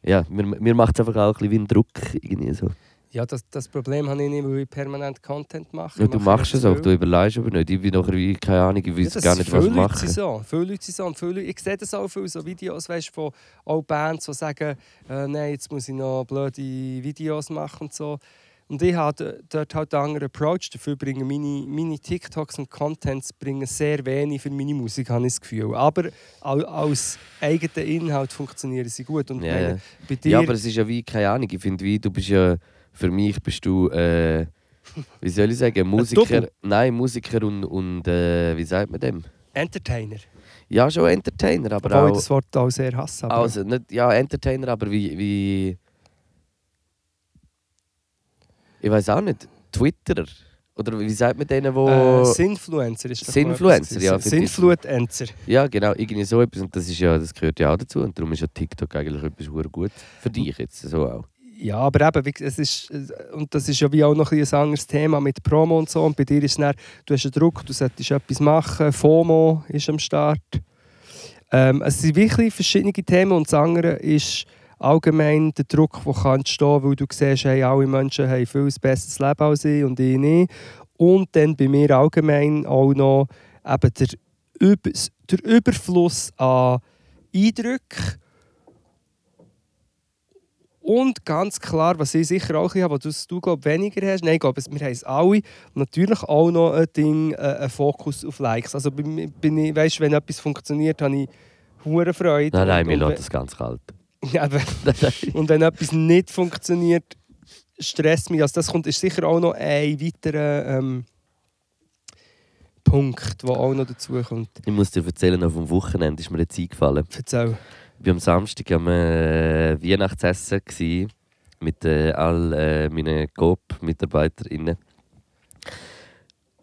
ja, mir, mir macht es einfach auch ein bisschen wie ein Druck irgendwie so. Ja, das, das Problem habe ich nicht, weil ich permanent Content mache. Ja, Ich du mache machst es auch, du viel. überlegst aber nicht. Ich bin nachher wie, keine Ahnung, ich weiß Ja, gar nicht, was machen. sind so. Viele Leute sind so. Und viele Leute, ich sehe das auch viele so Videos weißt, von auch Bands, die sagen, äh, nein, jetzt muss ich noch blöde Videos machen und so. Und ich habe dort halt einen anderen Approach. Dafür bringen meine, meine TikToks und Contents bringen sehr wenig für meine Musik, habe ich das Gefühl. Aber als eigener Inhalt funktionieren sie gut. Und Ja, meine, ja. dir, Ja, aber es ist ja wie, keine Ahnung, ich finde, wie, du bist ja, für mich bist du, äh, wie soll ich sagen, Musiker, nein, Musiker und, und äh, wie sagt man dem? Entertainer. Ja, schon Entertainer, aber Obwohl ich auch, das Wort auch sehr hasse. Aber also nicht, ja, Entertainer, aber wie, wie ich weiß auch nicht, Twitterer, oder wie sagt man denen, wo... äh, Sinfluencer ist mal Sinfluencer, ja, ich. Sinfluencer. Ja, genau, irgendwie so etwas. Und das, ist ja, das gehört ja auch dazu. Und darum ist ja TikTok eigentlich etwas verdammt gut. Für dich jetzt so auch. Ja, aber eben, es ist, und das ist ja wie auch noch ein, ein anderes Thema mit Promo und so. Und bei dir ist es dann, du hast einen Druck, du solltest etwas machen, FOMO ist am Start. Ähm, es sind wirklich verschiedene Themen und das andere ist allgemein der Druck, der kann entstehen weil du siehst, hey, alle Menschen haben viel ein besseres Leben als ich und ich nicht. Und dann bei mir allgemein auch noch eben der, Über der Überfluss an Eindrücken Und ganz klar, was ich sicher auch habe, was du, glaub, weniger hast, nein, ich glaube, wir haben es alle, natürlich auch noch ein Ding, äh, ein Fokus auf Likes. Also bin, bin ich, weißt, wenn etwas funktioniert, habe ich hohe Freude. Nein, nein, mir lässt das ganz kalt. Ja, und wenn etwas nicht funktioniert, stresst mich. Also das kommt, ist sicher auch noch ein weiterer ähm, Punkt, der auch noch dazu kommt. Ich muss dir erzählen, auf dem Wochenende ist mir jetzt eingefallen. Erzähl. War am Samstag am äh, Weihnachtsessen mit äh, all äh, meinen Coop-MitarbeiterInnen.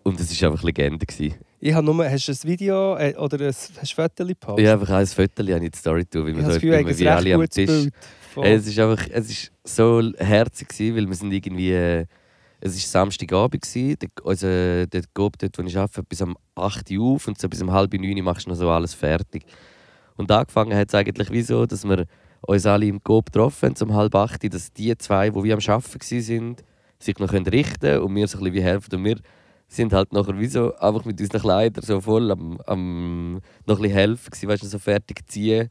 Und es war einfach Legende. Gewesen. Ich habe nur, hast du ein Video äh, oder ein, hast du ein Foto gepostet? Ja, einfach ein Foto in die Story tun, weil wir dort immer wie alle am Tisch. Bild. Voll. Es ist einfach, es ist so herzig gewesen, weil wir sind irgendwie, äh, es ist Samstagabend gewesen, der, also der Coop dort, wo ich arbeite, bis um 8 Uhr auf und so bis um halb 9 Uhr machst du noch so alles fertig. Und angefangen hat es eigentlich wie so, dass wir uns alle im Coop getroffen haben, um halb 8 dass die zwei, die wir am Arbeiten waren, sich noch richten können und mir so ein bisschen wie helfen. Und wir sind halt nachher wie so einfach mit unseren Kleidern so voll am, am noch ein bisschen helfen weißt du, so fertig ziehen.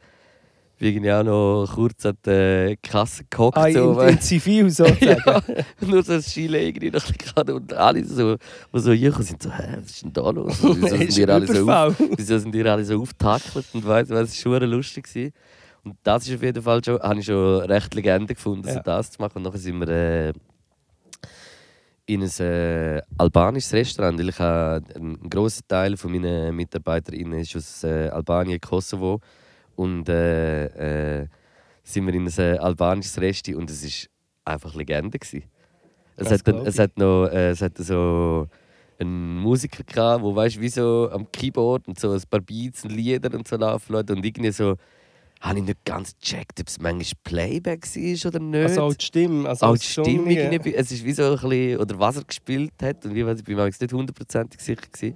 Wie irgendwie auch noch kurz an der Kasse gehockt. Ah, so, in, in Zivil sozusagen. ja, nur so ein Chile irgendwie noch gehabt und alle so, die so hier sind, so, hä, was ist denn da los? Und Wieso sind die alle so, auf, wieso sind die alle so aufgetackelt und weiss, was es war schon lustig gewesen. Und das ist auf jeden Fall schon, habe ich schon recht Legende gefunden, so Ja. das zu machen. Und nachher sind wir äh, in ein äh, albanisches Restaurant, weil ich habe ein grosser Teil von meinen MitarbeiterInnen ist aus äh, Albanien, Kosovo und äh, äh, sind wir in ein albanisches Restaurant und es ist einfach Legende gewesen. Es Das hat, dann- es hat noch äh, es hat so einen Musiker gehabt, wo weißt wie so am Keyboard und so ein paar Beats und Lieder und so laufen lässt und irgendwie so habe ich nicht ganz gecheckt, ob es manchmal Playback war oder nicht. Also auch die Stimme. Also Auch die Stimme irgendwie, es ist wie so ein bisschen, oder was er gespielt hat und wie weiß ich bin mir nicht hundertprozentig sicher gewesen.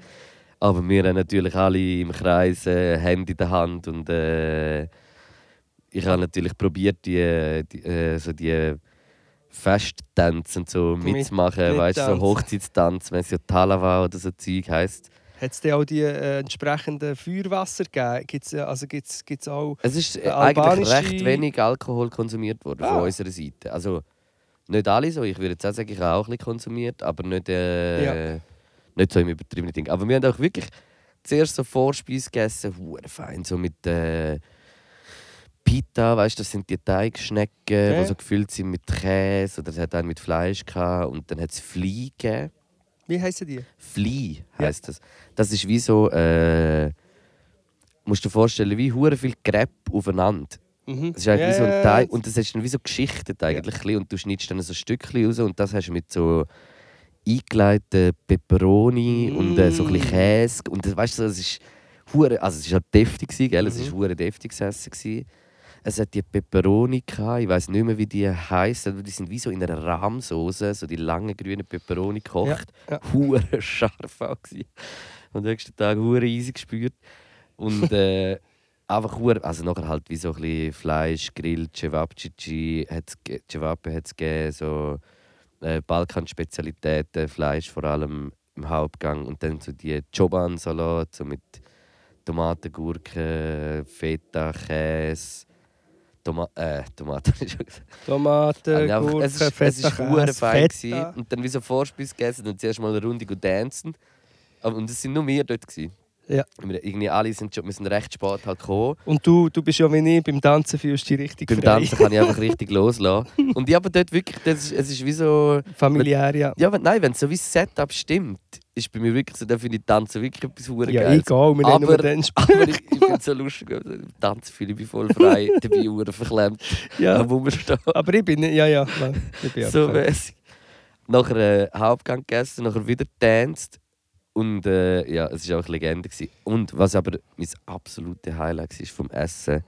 Aber wir haben natürlich alle im Kreis äh, Handy in der Hand und äh, ich habe natürlich probiert die, die, äh, so die Festtänze und so Mit- mitzumachen, weißt du, so. Hochzeitstanz, wenn es ja Talawa oder so Zeug heisst. Hat es dann auch die äh, entsprechenden Feuerwasser gegeben? Gibt's, äh, also gibt es auch... Es ist äh, eigentlich recht wenig Alkohol konsumiert worden Ah. von unserer Seite. Also nicht alle so. Ich würde jetzt auch sagen, ich habe auch ein bisschen konsumiert, aber nicht, äh, nicht so im übertriebenen Ding. Aber wir haben auch wirklich zuerst so Vorspeise gegessen, hure fein, so mit äh, Pita, weißt du, das sind die Teigschnecken, Okay. die so gefüllt sind mit Käse oder es hat einen mit Fleisch gehabt und dann hat es Flie gegeben. Wie heissen die? Flie Ja. heisst das. Das ist wie so, äh, musst du dir vorstellen, wie hure viel Crepe aufeinander. Mhm. Das ist eigentlich wie so ein Ja, Teig und das ist dann wie so geschichtet eigentlich bisschen. und du schneidest dann so Stückchen raus und das hast du mit so eingelegten Peperoni und äh, so ein bisschen Mm. Käse und das, weißt du, es ist hure, also es ist halt deftig gewesen, gell? Es Mhm. ist hure deftiges Essen gewesen. Es hat die Peperoni gehabt, ich weiß nicht mehr wie die heißen, aber die sind wie so in einer Rahmsoße, so die langen grünen Peperoni gekocht, ja. hure scharf auch gewesen. Und am nächsten Tag hure easy gespürt und äh, einfach hure, also nachher halt wie so ein bisschen Fleisch, Grill, Cevapcici, Cevape hat es gegeben, so äh, Balkan-Spezialitäten, Fleisch vor allem im Hauptgang und dann so die Choban-Salat so mit Tomaten, Gurken, Feta, Käse, Toma äh, Tomaten. Tomaten, einfach- Gurken, es ist, es Feta, ist hure Käse, fein Feta. und dann wie so Vorspeise gegessen und zuerst mal eine Runde dancen. Aber, und es sind nur wir dort gewesen. Ja. Irgendwie alle sind schon, wir sind recht spät halt gekommen. Und du, du bist ja wie ich, beim Tanzen fühlst du dich richtig Beim frei. Tanzen kann ich einfach richtig loslassen. Und ich aber dort wirklich, das ist, es ist wie so... Familiär, ja. Ja, wenn, nein, wenn so wie das Setup stimmt, ist bei mir wirklich so, dann finde ich Tanzen wirklich etwas hure Ja, Geiles. egal, wir Aber- den Aber ich, ich finde es so lustig, Tanzen fühle ich mich voll frei, dabei hure verklemmt Ja, am aber ich bin nicht, ja, ja. Ich bin so mäßig. Nachher äh, Hauptgang gegessen, nachher wieder getanzt. Und äh, ja, es war auch eine Legende. Gewesen. Und was aber mein absolutes Highlight war vom Essen,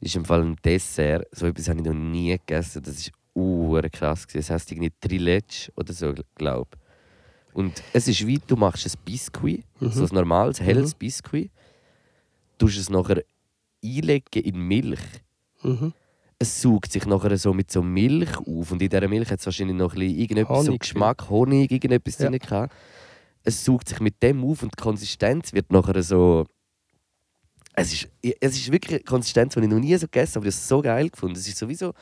ist im Fall ein Dessert. So etwas habe ich noch nie gegessen. Das war uh, krass. Gewesen. Es heisst irgendwie Triletsch oder so, glaube ich. Und es ist wie, du machst ein Biskuit, Mhm. so ein normales, helles Biskuit. Du es nachher einlegen in Milch Mhm. es saugt sich nachher so mit so Milch auf und in dieser Milch hat es wahrscheinlich noch ein bisschen irgendetwas so Honig, Geschmack, Honig, irgendetwas Ja. drin gehabt. Es saugt sich mit dem auf und die Konsistenz wird nachher so... Es ist, es ist wirklich eine Konsistenz, die ich noch nie so gegessen habe, aber ich habe es so geil gefunden. Es ist sowieso...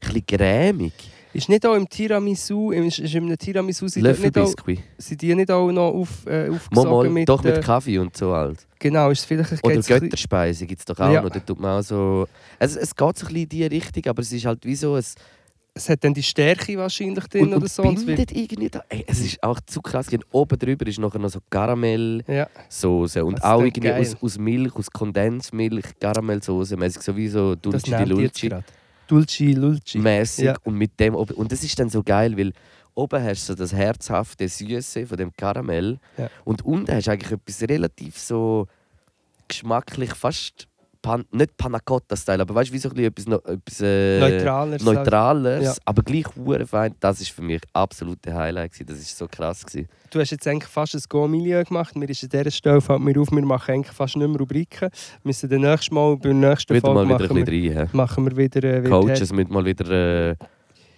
bisschen cremig. Ist nicht auch im Tiramisu, im- ist, ist einem Tiramisu, sind, nicht auch, Löffelbiskuit. sind die nicht auch noch auf, äh, Mal, mit... doch mit äh, Kaffee und so halt. Genau, ist es vielleicht ein Oder ein Götterspeise gibt es doch auch Ja. noch. Da tut man auch so... es, es geht so ein bisschen in die Richtung, aber es ist halt wie so... Es, Es hat dann die Stärke wahrscheinlich drin und, oder und so. und bindet irgendwie da. Ey, es ist auch zu krass. Und oben drüber ist nachher noch so Karamellsoße Ja, und auch irgendwie geil. aus, aus Milch, aus Kondensmilch, Karamellsoße, mäßig sowieso das Dulce di Lulci. Dulci, Lulci. mäßig Ja. und mit dem oben. und das ist dann so geil, weil oben hast du so das herzhafte Süße von dem Karamell Ja. und unten hast du eigentlich etwas relativ so geschmacklich fast Pan, nicht Panna Cotta Style, aber weißt du wie so ein bisschen etwas, no- etwas äh, Neutraler. Neutrales, Ja. aber gleich hure fein. Das ist für mich absolute Highlight gewesen. Das ist so krass gewesen. Du hast jetzt eigentlich fast ein Go-Milieu gemacht. Wir ist an dieser Stelle fällt mir auf, wir machen eigentlich fast nicht mehr Rubriken. Wir müssen dann nächstes Mal, bei der nächsten Wieder Folge mal wieder ein bisschen wir, rein. machen wir wieder... Äh, wieder Coaches müssen mal wieder äh,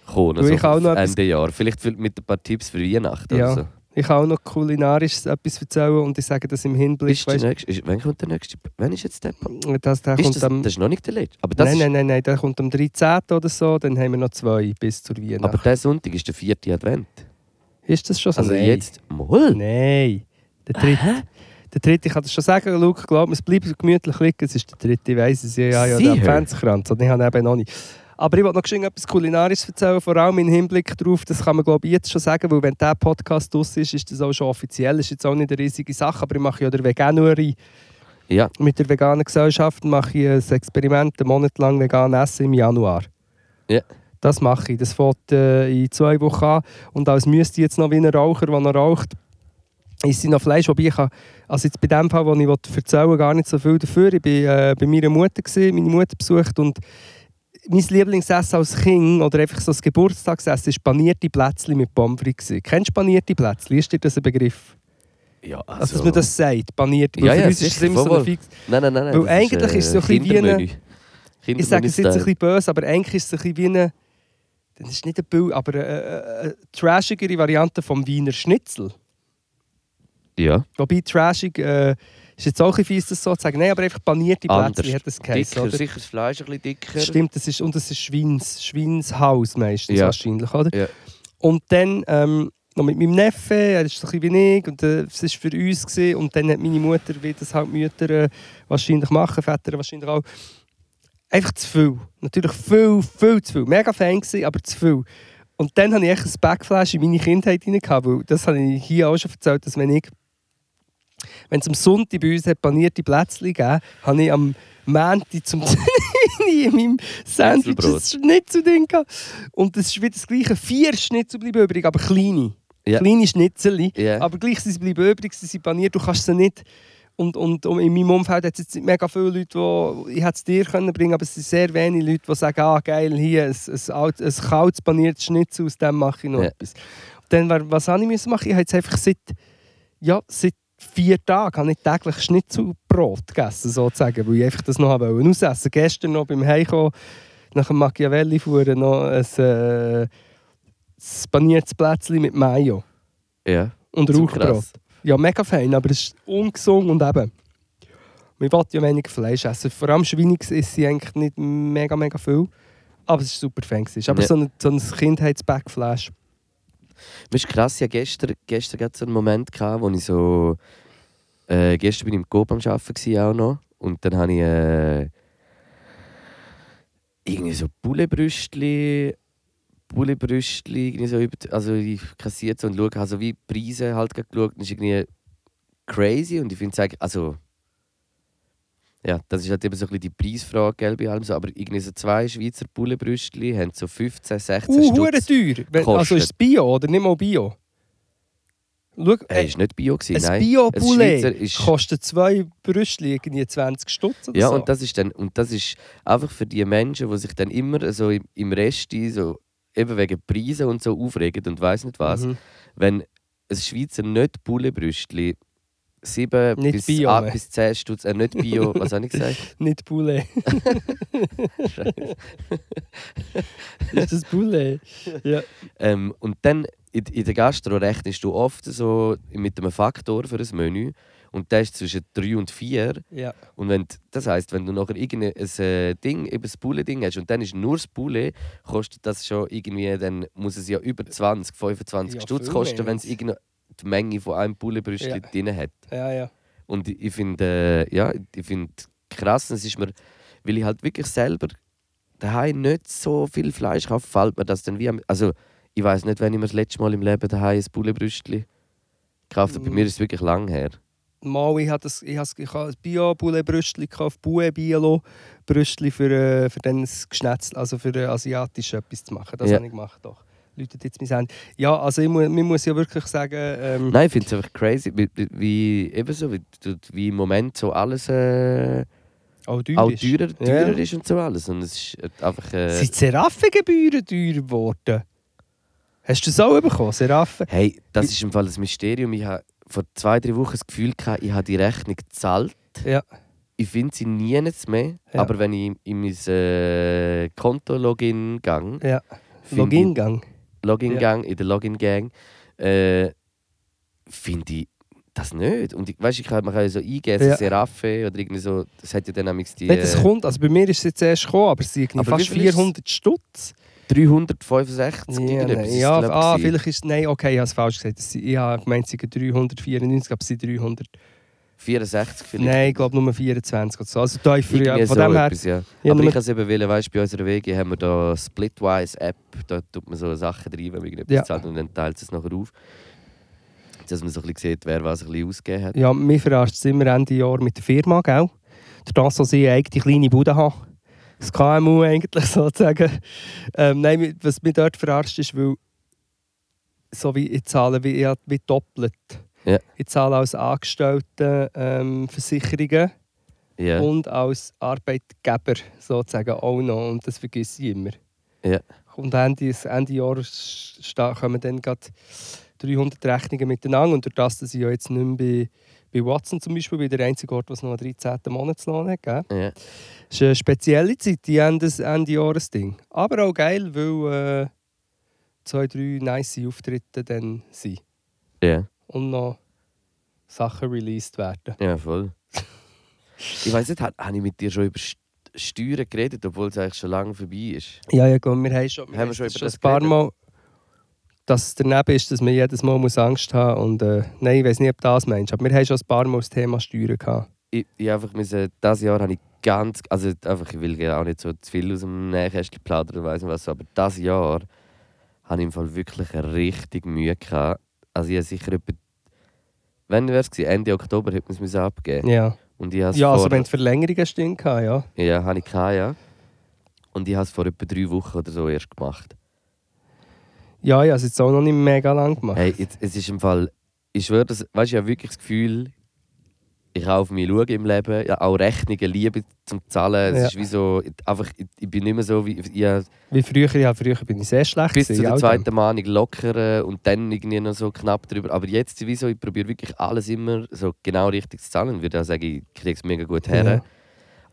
kommen, Du, ich auch noch Ende Jahr. Vielleicht mit ein paar Tipps für Weihnachten. Ja. oder so. Ich kann auch noch kulinarisch etwas erzählen und ich sage das im Hinblick. Ist weißt, nächste, ist, wann kommt der nächste? Wann ist jetzt der? das, der Ist kommt das, am, das ist noch nicht der letzte. Aber, das nein, nein, nein, nein, der kommt am 13. oder so. Dann haben wir noch zwei bis zur Weihnacht. aber der Sonntag ist der vierte Advent. ist das schon so? Also nein. jetzt mal. Nein. Der dritte. Der dritte, ich kann das schon sagen, Luke, glaub mir, es bleibt gemütlich liegen. Es ist der dritte, ich weiss es. Ja, ja, ja, der? Adventskranz. Und ich habe eben noch nicht. Aber ich wollte noch etwas Kulinarisches erzählen, vor allem im Hinblick darauf, das kann man glaube ich jetzt schon sagen, weil wenn dieser Podcast aus ist, ist das auch schon offiziell. Das ist jetzt auch nicht eine riesige Sache, aber ich mache ja der Veganuary Ja, mit der veganen Gesellschaft mache ich ein Experiment, einen Monat lang vegan essen im Januar. Ja. Das mache ich. Das fängt äh, in zwei Wochen an. Und als müsste ich jetzt noch wie ein Raucher, der noch raucht, ist noch Fleisch. Wobei ich kann, also jetzt bei dem Fall, wo ich erzählen will, gar nicht so viel dafür. Ich war äh, bei meiner Mutter, gewesen, meine Mutter besucht und mein Lieblingsessen als Kind oder einfach so das Geburtstagsessen war panierte Plätzchen mit Pommes frites. Kennst du panierte Plätzchen? Ist dir das ein Begriff? ja also, Also, dass man das sagt, panierte. Ja, Weil für ja, uns ist es immer so ein fix Nein, nein, nein. nein Weil eigentlich ist es so ein bisschen wie eine-. Ich sage es jetzt ein bisschen böse, aber eigentlich ist es ein bisschen wie eine. Das ist nicht ein Bild, aber eine, eine, eine trashigere Variante vom Wiener Schnitzel. Ja, Wobei trashig äh, ist jetzt auch ein fies, das so zu sagen. Nein, aber einfach panierte. Plätzchen hat das geheißen, dicker, oder? sicher das Fleisch ein bisschen dicker. Stimmt, das ist, und das ist Schweins, Schweinshaus meistens Ja. wahrscheinlich, oder? Ja. Und dann ähm, noch mit meinem Neffen, er ist so ein bisschen wie ich, und äh, es war für uns. Gewesen, und dann hat meine Mutter, wie das halt Mütter äh, wahrscheinlich machen, Väter wahrscheinlich auch, einfach zu viel. Natürlich viel, viel zu viel. Mega Fan gewesen, aber zu viel. Und dann hatte ich echt ein Backflash in meine Kindheit hinein, weil das habe ich hier auch schon erzählt, dass wenn ich wenn es am Sonntag bei uns hat panierte Plätzchen gegeben habe ich am Montag zum in meinem Sandwich ein. Schnitzel drin gehabt. Und das ist wieder das gleiche. Vier Schnitzel bleiben übrig, aber kleine. Ja. Kleine Schnitzel. Ja. Aber gleich sie bleiben übrig, sie sind paniert, du kannst sie nicht... Und, und, und in meinem Umfeld hat es jetzt mega viele Leute, die ich es dir können bringen aber es sind sehr wenige Leute, die sagen, ah geil, hier ein, ein, alt- ein kaltes paniertes Schnitzel, aus dem mache ich noch Ja. etwas. Und dann, was habe ich machen? Ich habe jetzt einfach seit, ja, seit vier Tagen habe ich täglich Schnitzelbrot gegessen, sozusagen, weil ich einfach das noch habe ausessen. Gestern noch beim Heimkommen, nach dem Machiavelli fuhren noch ein, äh, paniertes Plätzchen mit Mayo ja. und Rauchbrot. Ja, mega fein, aber es ist ungesund und eben. Man will ja weniger Fleisch essen. Vor allem Schweinigs ist sie eigentlich nicht mega, mega viel. Aber es war super fein. Aber Ja. so ein, so ein Kindheitsbackflash. Das ist krass, hatte gestern, gestern gerade so einen Moment, gehabt, wo ich so... Äh, gestern bin ich im Coop am Arbeiten auch noch. Und dann habe ich... Äh, irgendwie so Bullebrüstli... Bullebrüstli, irgendwie so über... Also ich kassiert so und schaue, habe so wie Preise halt geschaut. Das ist irgendwie crazy und ich finde es eigentlich... Also... Ja, das ist halt eben so ein bisschen die Preisfrage, gell, bei allem so. Aber irgendwie so zwei Schweizer Bullebrüstli haben so 15, 16 Uh, Stutz. teuer. Also kostet. ist es Bio oder nicht mal Bio? Schau, äh, ist nicht Bio gewesen, ein nein. Bio-Poulet Schweizer ist- kostet zwei Brüstli irgendwie 20 Stutz oder Ja, so. und das ist dann und das ist einfach für die Menschen, die sich dann immer so im, im Rest so eben wegen Preisen und so aufregen und weiß nicht was, Mhm. wenn ein Schweizer nicht Bullenbrüstli 7 Nicht bis, Bio, ah, ne? bis 10 Stutz, äh, nicht Bio, was habe ich gesagt? Nicht Poulet. ist das Poulet? Ja. ähm, und dann in, in der Gastro rechnest du oft so mit einem Faktor für ein Menü Und der ist zwischen 3 und 4. Ja. Und wenn, das heisst, wenn du nachher irgendein äh, Ding, eben das Poulet-Ding hast und dann ist nur das Poulet, kostet das schon irgendwie, dann muss es ja über 20, 25 Ja, Stutz kosten, wenn es irgendeine die Menge von einem Pouletbrüstchen Ja. drin hat. Ja, ja. Und ich, ich finde, äh, ja, ich finde krass, es ist mir, weil ich halt wirklich selber daheim nicht so viel Fleisch kaufe, fällt mir das dann wie am, also ich weiß nicht, wenn ich mir das letzte Mal im Leben daheim ein Pouletbrüstchen gekauft habe. Bei Mm. mir ist es wirklich lang her. Mal, ich habe das, ich habe, ich habe ein bio poulet brüstli gekauft, bue bielo brüstli für, äh, für dann das Geschnetzel, also für äh, asiatisch etwas zu machen. Das Ja. habe ich gemacht, doch. Läutet jetzt mein Handy. Ja, also ich, mu man muss ja wirklich sagen, ähm, Nein, ich finde es einfach crazy, wie, wie- wie, eben so, wie, wie im Moment so alles äh, auch teuer auch ist. teurer, Ja. teurer ist und so alles. Und es ist einfach. Äh, Sind die Seraffengebühren teurer geworden? Hast du das auch bekommen, Seraffen? hey, das ist im Fall ein Mysterium. Ich habe vor zwei, drei Wochen das Gefühl gehabt, ich habe die Rechnung gezahlt. Ja. Ich finde sie nie mehr, Ja. aber wenn ich in mein äh, Konto-Login gang, Ja. Login-Gang. Login Ja. Gang, in der Login Gang, äh, finde ich das nicht. Und ich, weißt, ich kann, man kann ja so eingeben, Ja. Seraphe oder irgendwie so, das hat ja dann nämlich die Nein, das äh, kommt, also bei mir ist es jetzt erst gekommen, aber es sind Aber fast viel ist es? 400 Stutz. 365 Ja, nein, ist es, ja ah, vielleicht ist Nein, okay, ich habe es falsch gesagt. Es sind- Ich habe gemeint, es seien 394, aber es sind 300. 64 vielleicht. Nein, ich glaube nur 24 oder so. Also da ich für, Irgendwie ja, von so dem her... etwas, ja. Ja, Aber ich kann es eben wählen, weißt, bei unserer Wege haben wir da Splitwise-App, da tut man so Sachen rein, wenn man irgendetwas Ja. zahlt und dann teilt es nachher auf. Dass man so ein bisschen sieht, wer was ein bisschen ausgegeben hat. Ja, mir verarscht es immer Ende Jahr mit der Firma, gell? Durch das, dass ich eine eigene kleine Bude habe. Das KMU eigentlich sozusagen. Ähm, nein, was mich dort verarscht ist, weil so wie ich zahle wie, ich, wie doppelt. Ja. Ich zahle als Angestellte ähm, Versicherungen Ja. und als Arbeitgeber sozusagen auch noch. Und das vergesse ich immer. Ja. Und Ende, Ende Jahr kommen dann gerade 300 Rechnungen miteinander. Und durch das, dass ich ja jetzt nicht mehr bei, bei Watson zum Beispiel, bin der einzige Ort, was noch einen 13. Monatslohn hat, gell? ja. Das ist eine spezielle Zeit, die Ende, Ende Jahresding. Aber auch geil, weil äh, zwei, drei nice Auftritte dann sind. Ja. Und noch Sachen released werden. Ja, voll. ich weiß nicht, habe hab ich mit dir schon über St- Steuern geredet, obwohl es eigentlich schon lange vorbei ist? Ja, ja, komm, wir haben schon, wir Haben wir schon über das ein paar geredet? Mal, dass es daneben ist, dass man jedes Mal muss Angst haben muss. Und, äh, nein, ich weiß nicht, ob du das meinst, aber wir haben schon ein paar Mal das Thema Steuern gehabt. Ich, ich einfach müssen, das Jahr habe ich ganz, also einfach, ich will ja auch nicht so zu viel aus dem Nähkästchen plaudern oder weiss nicht was, aber das Jahr habe ich im Fall wirklich richtig Mühe gehabt. Also ich habe sicher etwa, wenn wäre es Ende Oktober hätte man es abgeben Ja, Und ich es ja also vor, wenn die Verlängerungen stehen, gehabt, ja. ja, habe ich gehabt, ja. Und ich habe es vor etwa drei Wochen oder so erst gemacht. Ja, habe es jetzt auch noch nicht mega lang gemacht. Hey, jetzt, es ist im Fall, ich schwöre, das, weißt, ich habe wirklich das Gefühl, ich auf mich schauen im Leben, ja, auch Rechnungen liebe zum Zahlen. Es Ja. ist wie so, einfach, ich, ich bin nicht mehr so, wie ich habe Wie früher, ja, früher bin ich sehr schlecht. bis zu der zweiten Mahnung lockern und dann irgendwie noch so knapp drüber. Aber jetzt wie so, ich probiere wirklich alles immer so genau richtig zu zahlen. Ich würde auch sagen, ich kriege es mega gut her. Ja.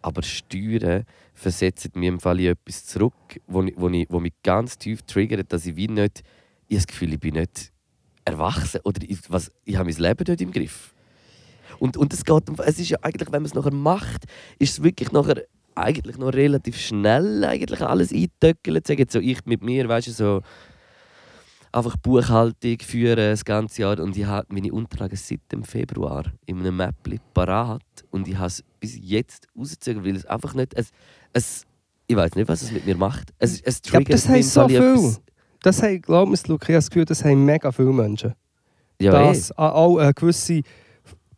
Aber Steuern versetzen mich im Fall in etwas zurück, wo, ich, wo, ich, wo mich ganz tief triggert, dass ich wie nicht, ich habe das Gefühl, ich bin nicht erwachsen oder ich, was, ich habe mein Leben nicht im Griff. Und, und es, geht, um- es ist ja eigentlich, wenn man es nachher macht, ist es wirklich nachher eigentlich noch relativ schnell eigentlich alles eintöckelt. Sagen so ich mit mir, weißt du, so einfach Buchhaltung führen das ganze Jahr und ich habe meine Unterlagen seit dem Februar in einem Mäppli parat und ich habe es bis jetzt rausgezogen, weil es einfach nicht, es, es, ich weiß nicht, was es mit mir macht. Es, es Ja, triggert das mich im heisst so viel. Das haben, glaub mir, habe das Gefühl, das haben mega viele Menschen. Ja, das, a- auch eine gewisse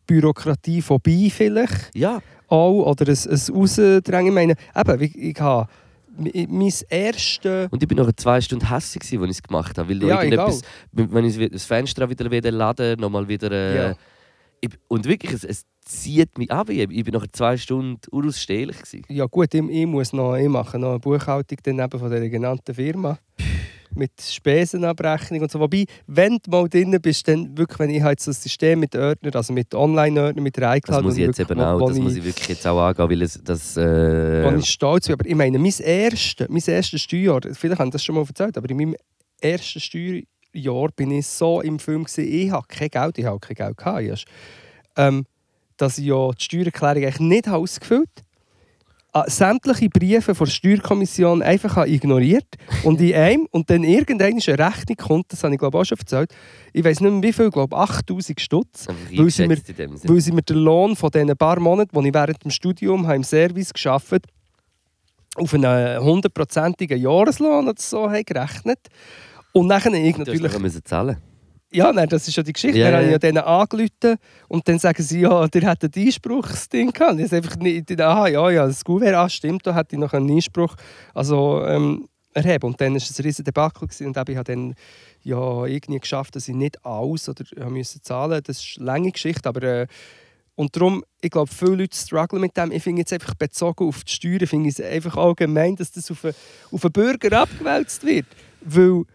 Bürokratie vorbei vielleicht. ja, Auch, oder ein, ein Rausdrängen. Ich meine, eben, ich, ich habe mein erstes... und ich bin noch zwei Stunden hässlich, als ich es gemacht habe, weil Ja, irgendetwas, wenn ich das Fenster wieder wieder lade, nochmal wieder... Äh, Ja. ich, und wirklich, es, es zieht mich ab. Ich, ich bin nach zwei Stunden unausstehlich. Ja gut, ich, ich muss noch, ich mache noch eine Buchhaltung daneben von der genannten Firma. Mit Spesenabrechnung und so. Wobei, wenn du mal drin bist, dann wirklich, wenn ich halt so ein System mit Ordner, also mit Online-Ordner, mit iCloud... Das muss ich jetzt eben auch, das muss ich- ich wirklich jetzt auch angehen, weil es, das... wo Äh, ich stolz bin. Aber ich meine, mein erstes, mein erstes Steuerjahr, vielleicht haben das schon mal erzählt, aber in meinem ersten Steuerjahr bin ich so im Film, gewesen, ich habe kein Geld, ich habe kein Geld gehabt. Ich Ähm, dass ich ja die Steuererklärung eigentlich nicht ausgefüllt habe. Sämtliche Briefe von der Steuerkommission einfach ignoriert und in einem und dann irgendeine Rechnung kommt, das habe ich glaube auch schon erzählt, ich weiß nicht mehr wie viel, ich glaube 8000 Stutz, Weil sie mir- weil sie mir den Lohn von diesen paar Monaten, die ich während dem Studium im Service geschafft auf einen hundertprozentigen Jahreslohn oder so haben gerechnet. Und nachher ich Du natürlich nachher müssen zahlen. Ja, nein, das ist ja die Geschichte. Dann habe ich ja. denen angerufen und dann sagen sie, ja, der hat ein Einspruchsding gehabt. Ich einfach nicht, aha, ja, ja, das Gouverneur, ah, stimmt, da hätte ich noch einen Einspruch also, ähm, erheben. Und dann war es ein riesen Debakel gewesen und ich habe dann ja, irgendwie geschafft, dass ich nicht alles oder müssen zahlen Das ist eine lange Geschichte, aber äh, und darum, ich glaube, viele Leute strugglen mit dem. Ich finde jetzt einfach bezogen auf die Steuern, finde ich es einfach allgemein, dass das auf einen, auf einen Bürger abgewälzt wird. Weil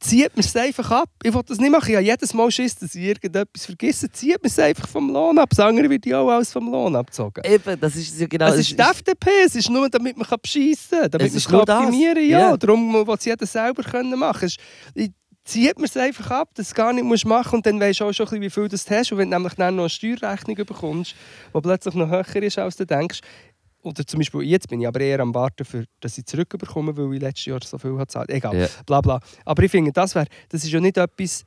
zieht man es einfach ab. Ich will das nicht machen. Ich habe jedes Mal Schiss, dass ich irgendetwas vergesse. Zieht man es einfach vom Lohn ab. Das andere wird ja auch alles vom Lohn abgezogen. Eben, das ist ja genau... es ist die FDP, es ist nur, damit man beschissen kann, damit Es man das. optimieren kann. Ja, Ja. darum es jeder selber können machen. Es ist, zieht man es einfach ab, dass du es gar nicht musst machen und dann weisst du auch schon, wie viel das du hast. Und wenn du nämlich dann noch eine Steuerrechnung bekommst, die plötzlich noch höher ist, als du denkst, oder zum Beispiel, jetzt bin ich aber eher am Warten, für, dass ich zurückbekomme, weil ich letztes Jahr so viel habe gezahlt. Egal, Ja. bla bla. Aber ich finde, das, wär, das ist ja nicht etwas...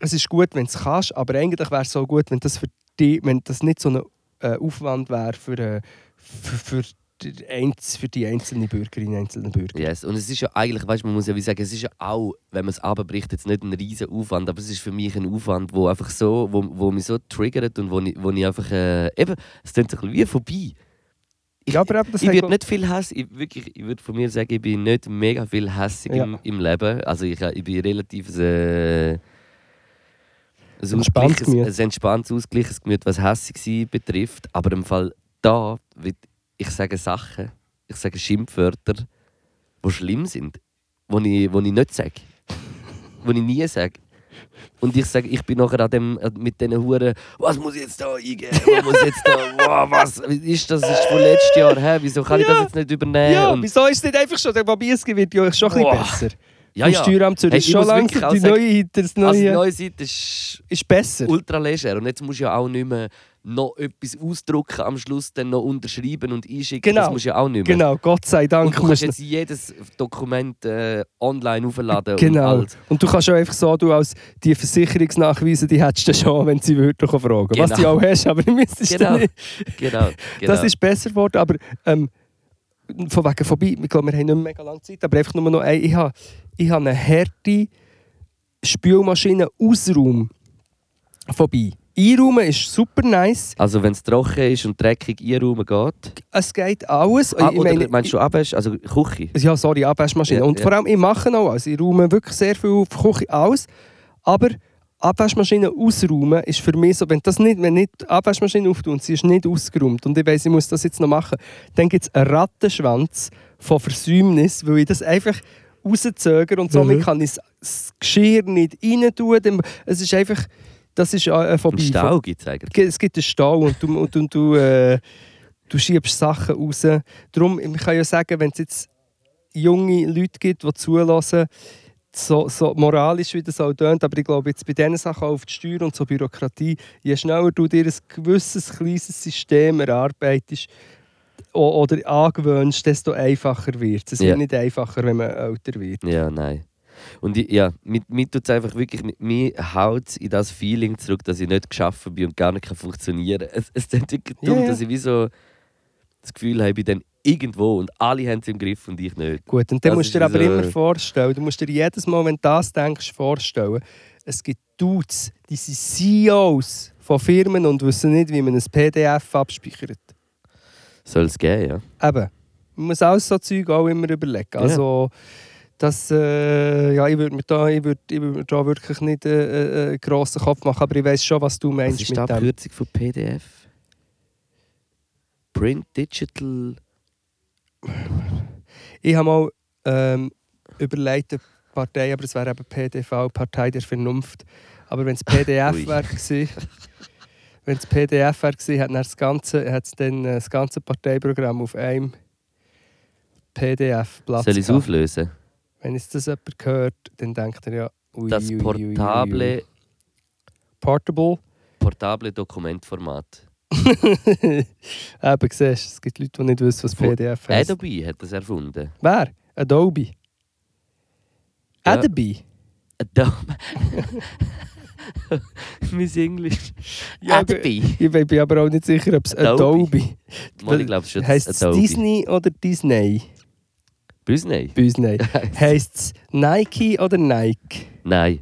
Es ist gut, wenn du es kannst, aber eigentlich wäre es so gut, wenn das, für dich, wenn das nicht so ein äh, Aufwand wäre für, äh, für, für, die für die einzelnen Bürgerinnen und einzelnen Bürger. Yes. Und es ist ja eigentlich, weißt, man muss ja wie sagen, es ist ja auch, wenn man es abbricht, jetzt nicht ein riesen Aufwand, aber es ist für mich ein Aufwand, wo einfach so, wo, wo mich so triggert und wo ich, wo ich einfach, äh, eben, es klingt so ein bisschen wie vorbei. Ich, Ja, aber ich würde nicht viel Hass, ich, wirklich, ich würde von mir sagen, ich bin nicht mega viel hässig Ja. im, im Leben. Also ich, ich bin relativ äh, ein, Entspanntes Gemüt. ein entspanntes, ausgeglichenes Gemüt, was hässig sein betrifft. Aber im Fall da, ich sage Sachen, ich sage Schimpfwörter, die schlimm sind, die ich, wo ich nicht sage. die ich nie sage. Und ich sage, ich bin nachher an dem, äh, mit diesen Huren, was muss ich jetzt da eingeben? Was muss jetzt da, wow, was ist das? ist von letztes Jahr, hä? Wieso kann ich das jetzt nicht übernehmen? Ja, Und- wieso ist es nicht einfach schon, der Babieski wird ja schon ein bisschen besser. ja, ja. Steueramt Zürich Hey, schon langsam, auch die sagen, neue, das Also die neue neue Seite ist ist besser. ultra leger. Und jetzt musst du ja auch nicht mehr noch etwas ausdrucken am Schluss, dann noch unterschreiben und einschicken. Genau. Das musst du ja auch nicht mehr. Genau, Gott sei Dank. Und du kannst jetzt jedes Dokument äh, online aufladen und Genau. alles. Und du kannst auch einfach so, du als die Versicherungsnachweise, die hättest du schon, wenn sie wirklich fragen. Was Genau. du auch hast, aber du müsstest Genau. nicht. Genau. genau. Das ist besser geworden, aber ähm, von wegen vorbei, ich glaube, wir haben nicht mehr mega lange Zeit, aber einfach nur noch ein, ich habe, ich habe eine harte Spülmaschine-Ausraum vorbei. Einraumen ist super nice, also wenn es trocken ist und dreckig einräumen geht. es geht alles. Ah, ich oder meine, meinst du Abwäsch? Also Küche? Ja, sorry, Abwaschmaschine. Ja, und ja. vor allem, ich mache auch alles. Ich räume wirklich sehr viel auf Küche aus. Aber Abwaschmaschine ausräumen ist für mich so, wenn das nicht, wenn nicht die Abwaschmaschine auftut und sie ist nicht ausgeräumt und ich weiss, ich muss das jetzt noch machen, dann gibt es einen Rattenschwanz von Versäumnis, weil ich das einfach rauszögere und somit Mhm. kann ich das Geschirr nicht rein tun. Es ist einfach, das ist äh, vorbei. Stau gibt es eigentlich. Es gibt einen Stau und du, und, und du, äh, du schiebst Sachen raus. Darum, ich kann ja sagen, wenn es jetzt junge Leute gibt, die zulassen, so, so moralisch wie das auch tönt, aber ich glaube jetzt bei diesen Sachen auf die Steuer und so Bürokratie, je schneller du dir ein gewisses kleines System erarbeitest oder angewöhnst, desto einfacher wird es. Es Ja. wird nicht einfacher, wenn man älter wird. Ja, nein. Und ich, ja, mit, mit tut es einfach wirklich, mit mir haut in das Feeling zurück, dass ich nicht geschaffen bin und gar nicht kann funktionieren kann. Es, es ist wirklich Ja, dumm, ja. dass ich wie so das Gefühl habe, ich bin dann irgendwo und alle haben es im Griff und ich nicht. Gut, und dann Das musst du dir aber so- immer vorstellen, du musst dir jedes Mal, wenn du das denkst, vorstellen, es gibt Dudes, die sind CEOs von Firmen und wissen nicht, wie man ein PDF abspeichert. Soll es geben, ja. Eben, man muss alles so Zeug auch immer überlegen. Also, das, äh, ja, ich würde mir, da, ich würd, ich würd mir da wirklich nicht äh, äh, einen grossen Kopf machen, aber ich weiß schon, was du Was meinst ist die mit dem. Abkürzung von PDF? Print Digital. Ich habe mal ähm, überlegt, eine Partei, aber es wäre eben PDV, Partei der Vernunft. Aber wenn es PDF wäre wenn es PDF wäre hat dann das ganze, hat es dann äh, das ganze Parteiprogramm auf einem PDF-Platz Soll ich es auflösen? Wenn jetzt das jemand hört, dann denkt er ja, ui, Das ui, ui, ui, portable, Portable, portable Dokumentformat. Eben, siehst es gibt Leute, die nicht wissen, was PDF heißt. Adobe hat das erfunden. Wer? Adobe. Ja. Adobe? Adobe. mein Englisch. Ja, Adobe. Ich bin aber auch nicht sicher, ob es Adobe. Adobe, Mal, ich glaube es Adobe. Disney oder Disney? Disney? Disney. Heißt es Nike oder Nike? Nein.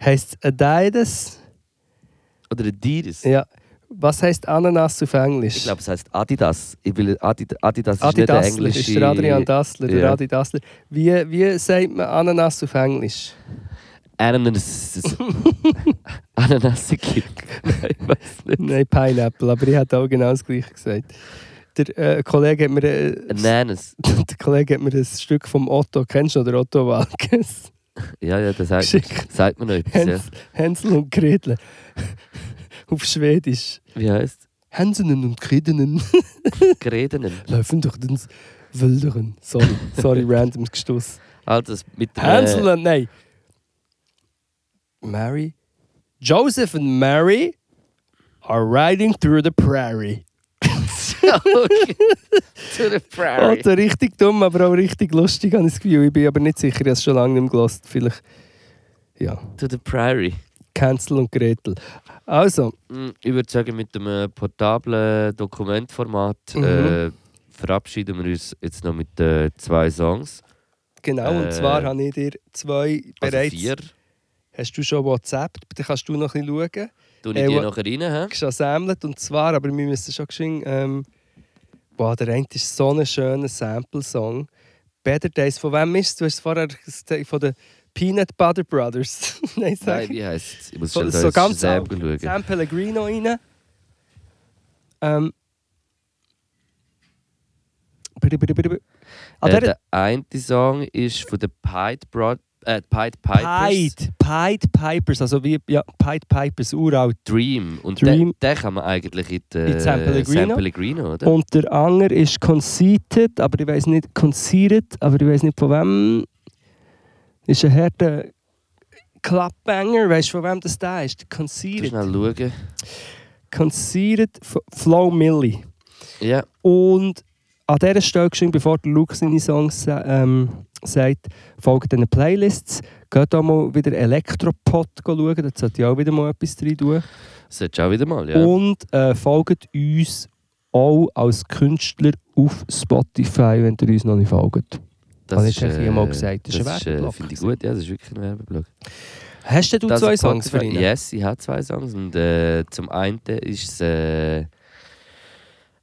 Heißt es Adidas? Oder Adidas. Ja. Was heißt Ananas auf Englisch? Ich glaube, es heißt Adidas. Ich will, Adid Adidas ist Adi nicht der englische... ist der Adrian Dassler, der Ja. Adi Dassler. Wie, wie sagt man Ananas auf Englisch? Ananas... Nicht. Nein, Pineapple, aber ich hätte auch genau das gleiche gesagt. Der äh, Kollege hat mir, äh, Ananas. der Kollege hat mir ein Stück vom Otto, kennst du noch, der Otto Walkes? Ja, ja, das sagt, Geschickt. sagt mir noch etwas. Ja. Häns, Hänsel und Gretel. auf Schwedisch. Wie heißt Hänsenen und Gretenen es? Geredenen. laufen durch den Wäldern. Sorry, sorry, random gestoßen. Also, mit der... Hansel und, nein. Mary. Joseph and Mary are riding through the prairie. Okay. To the prairie. Also richtig dumm, aber auch richtig lustig, habe ich das Gefühl. Ich bin aber nicht sicher, ich habe es schon lange nicht mehr gehört. Vielleicht, ja, To the prairie. Cancel und Gretel. Also, Mm, Ich würde sagen, mit dem äh, portablen Dokumentformat Mhm. äh, verabschieden wir uns jetzt noch mit äh, zwei Songs. genau, und Äh, zwar habe ich dir zwei Also bereits... vier. Hast du schon WhatsApp? Dann kannst du noch ein bisschen schauen. Äh, ich die wa- nachher rein? hä? schon sammelt. Und zwar, aber wir müssen schon geschwind, ähm, boah, der eine ist so ein schöner Sample-Song. Better Days, von wem ist? Du hast vorher von den Peanut Butter Brothers. Nein, sag Nein, wie heisst es? Ich muss So- schnell so ganz schauen. Sam Pellegrino rein. Ähm. bitte, bitte, bitte, bitte. Ah, Äh, der der eine Song ist von den Pied, Broad äh, Pied Pipers. Pied, Pied Pipers, also wie ja, Pied Pipers, uralt. Dream. Und Dream. Den, den kann man eigentlich in, die, In San Pellegrino. San Pellegrino, oder? Und der andere ist Conceited, aber ich weiß nicht, Conceited, aber ich weiß nicht von wem. Ist ein harter Clubbanger, weißt du von wem das da ist? Conceited. schnell schauen. Conceited Flow Millie. Ja, Und an dieser Stelle, geschrieben, bevor der Luke seine Songs ähm, sagt, folgt diesen Playlists. Geht auch mal wieder Elektropod schauen, da sollte ich auch wieder mal etwas drin tun. solltest auch wieder mal, ja. Und äh, folgt uns auch als Künstler auf Spotify, wenn ihr uns noch nicht folgt. habe ich hier mal gesagt. Das Das, ist ein äh, Werbeblock finde ich gut, ja, das ist wirklich ein Werbeblock. Hast denn du Das zwei Songs für ihn? Yes, ich habe zwei Songs. Und äh, zum einen ist es äh,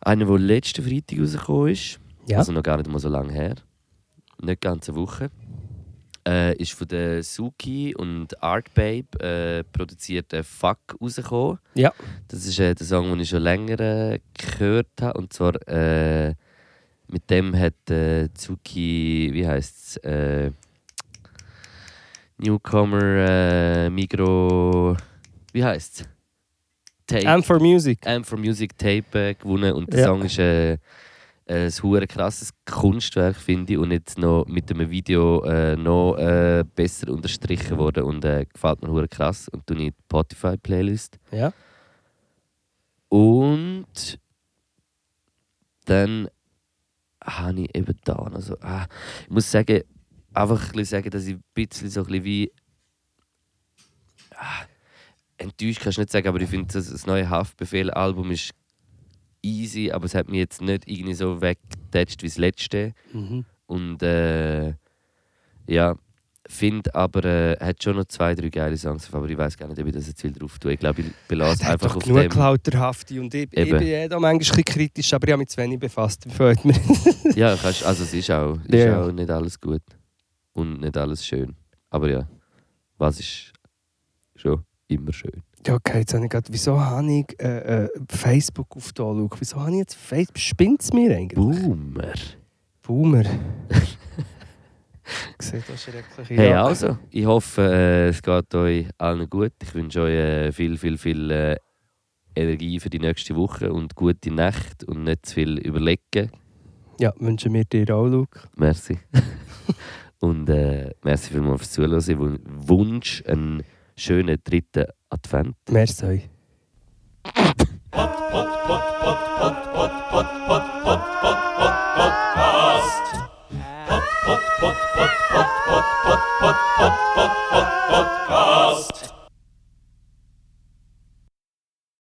einer, der letzten Freitag rausgekommen ist. Ja. Also noch gar nicht mal so lange her. Nicht ganz eine Woche. Äh, ist von der Suki und Art Babe äh, produziert äh, Fuck rausgekommen. Ja. Das ist äh, der Song, den ich schon länger äh, gehört habe. Und zwar äh, mit dem hat äh, Suki, wie heißt es? Newcomer Migro. Wie heißt es? Tape. M for Music. M for Music Tape gewonnen und der Ja. Song ist ein hure krasses Kunstwerk, finde ich, und jetzt noch mit einem Video äh, noch äh, besser unterstrichen worden und äh, gefällt mir hure krass und in die Spotify Playlist. Ja. Und dann habe ich eben da noch so, ah, ich muss sagen, einfach ein sagen, dass ich ein bisschen so ein bisschen wie ah, enttäuscht kannst du nicht sagen, aber ich finde, das, das neue Haftbefehl-Album ist easy, aber es hat mich jetzt nicht irgendwie so weggetatscht wie das letzte. Mhm. Und äh, ja, finde aber, äh, hat schon noch zwei, drei geile Songs, aber ich weiß gar nicht, ob ich das jetzt will drauf tue. Ich glaube, ich belasse hat einfach auf genug dem. Klauterhafte und ich, ich Eben. bin eh da manchmal kritisch, aber ich habe mich zu wenig befasst. Gefällt mir. Ja, kannst, also es ist auch, ist Ja. auch nicht alles gut und nicht alles schön. Aber ja, was ist schon immer schön. Ja, okay, jetzt habe ich gerade, wieso habe ich äh, äh, Facebook auf da schauen? Wieso habe ich jetzt Facebook? Spinnt es mir eigentlich? Boomer. Boomer. ich sehe da schreckliche Hey, also, ich hoffe, äh, es geht euch allen gut. Ich wünsche euch äh, viel, viel, viel äh, Energie für die nächste Woche und gute Nacht und nicht zu viel überlegen. Ja, wünschen wir dir auch, Luke. Merci. und äh, merci vielmals fürs Zuhören. Ich wün- wünsche einen schönen dritten Advent. Merci euch. Podcast.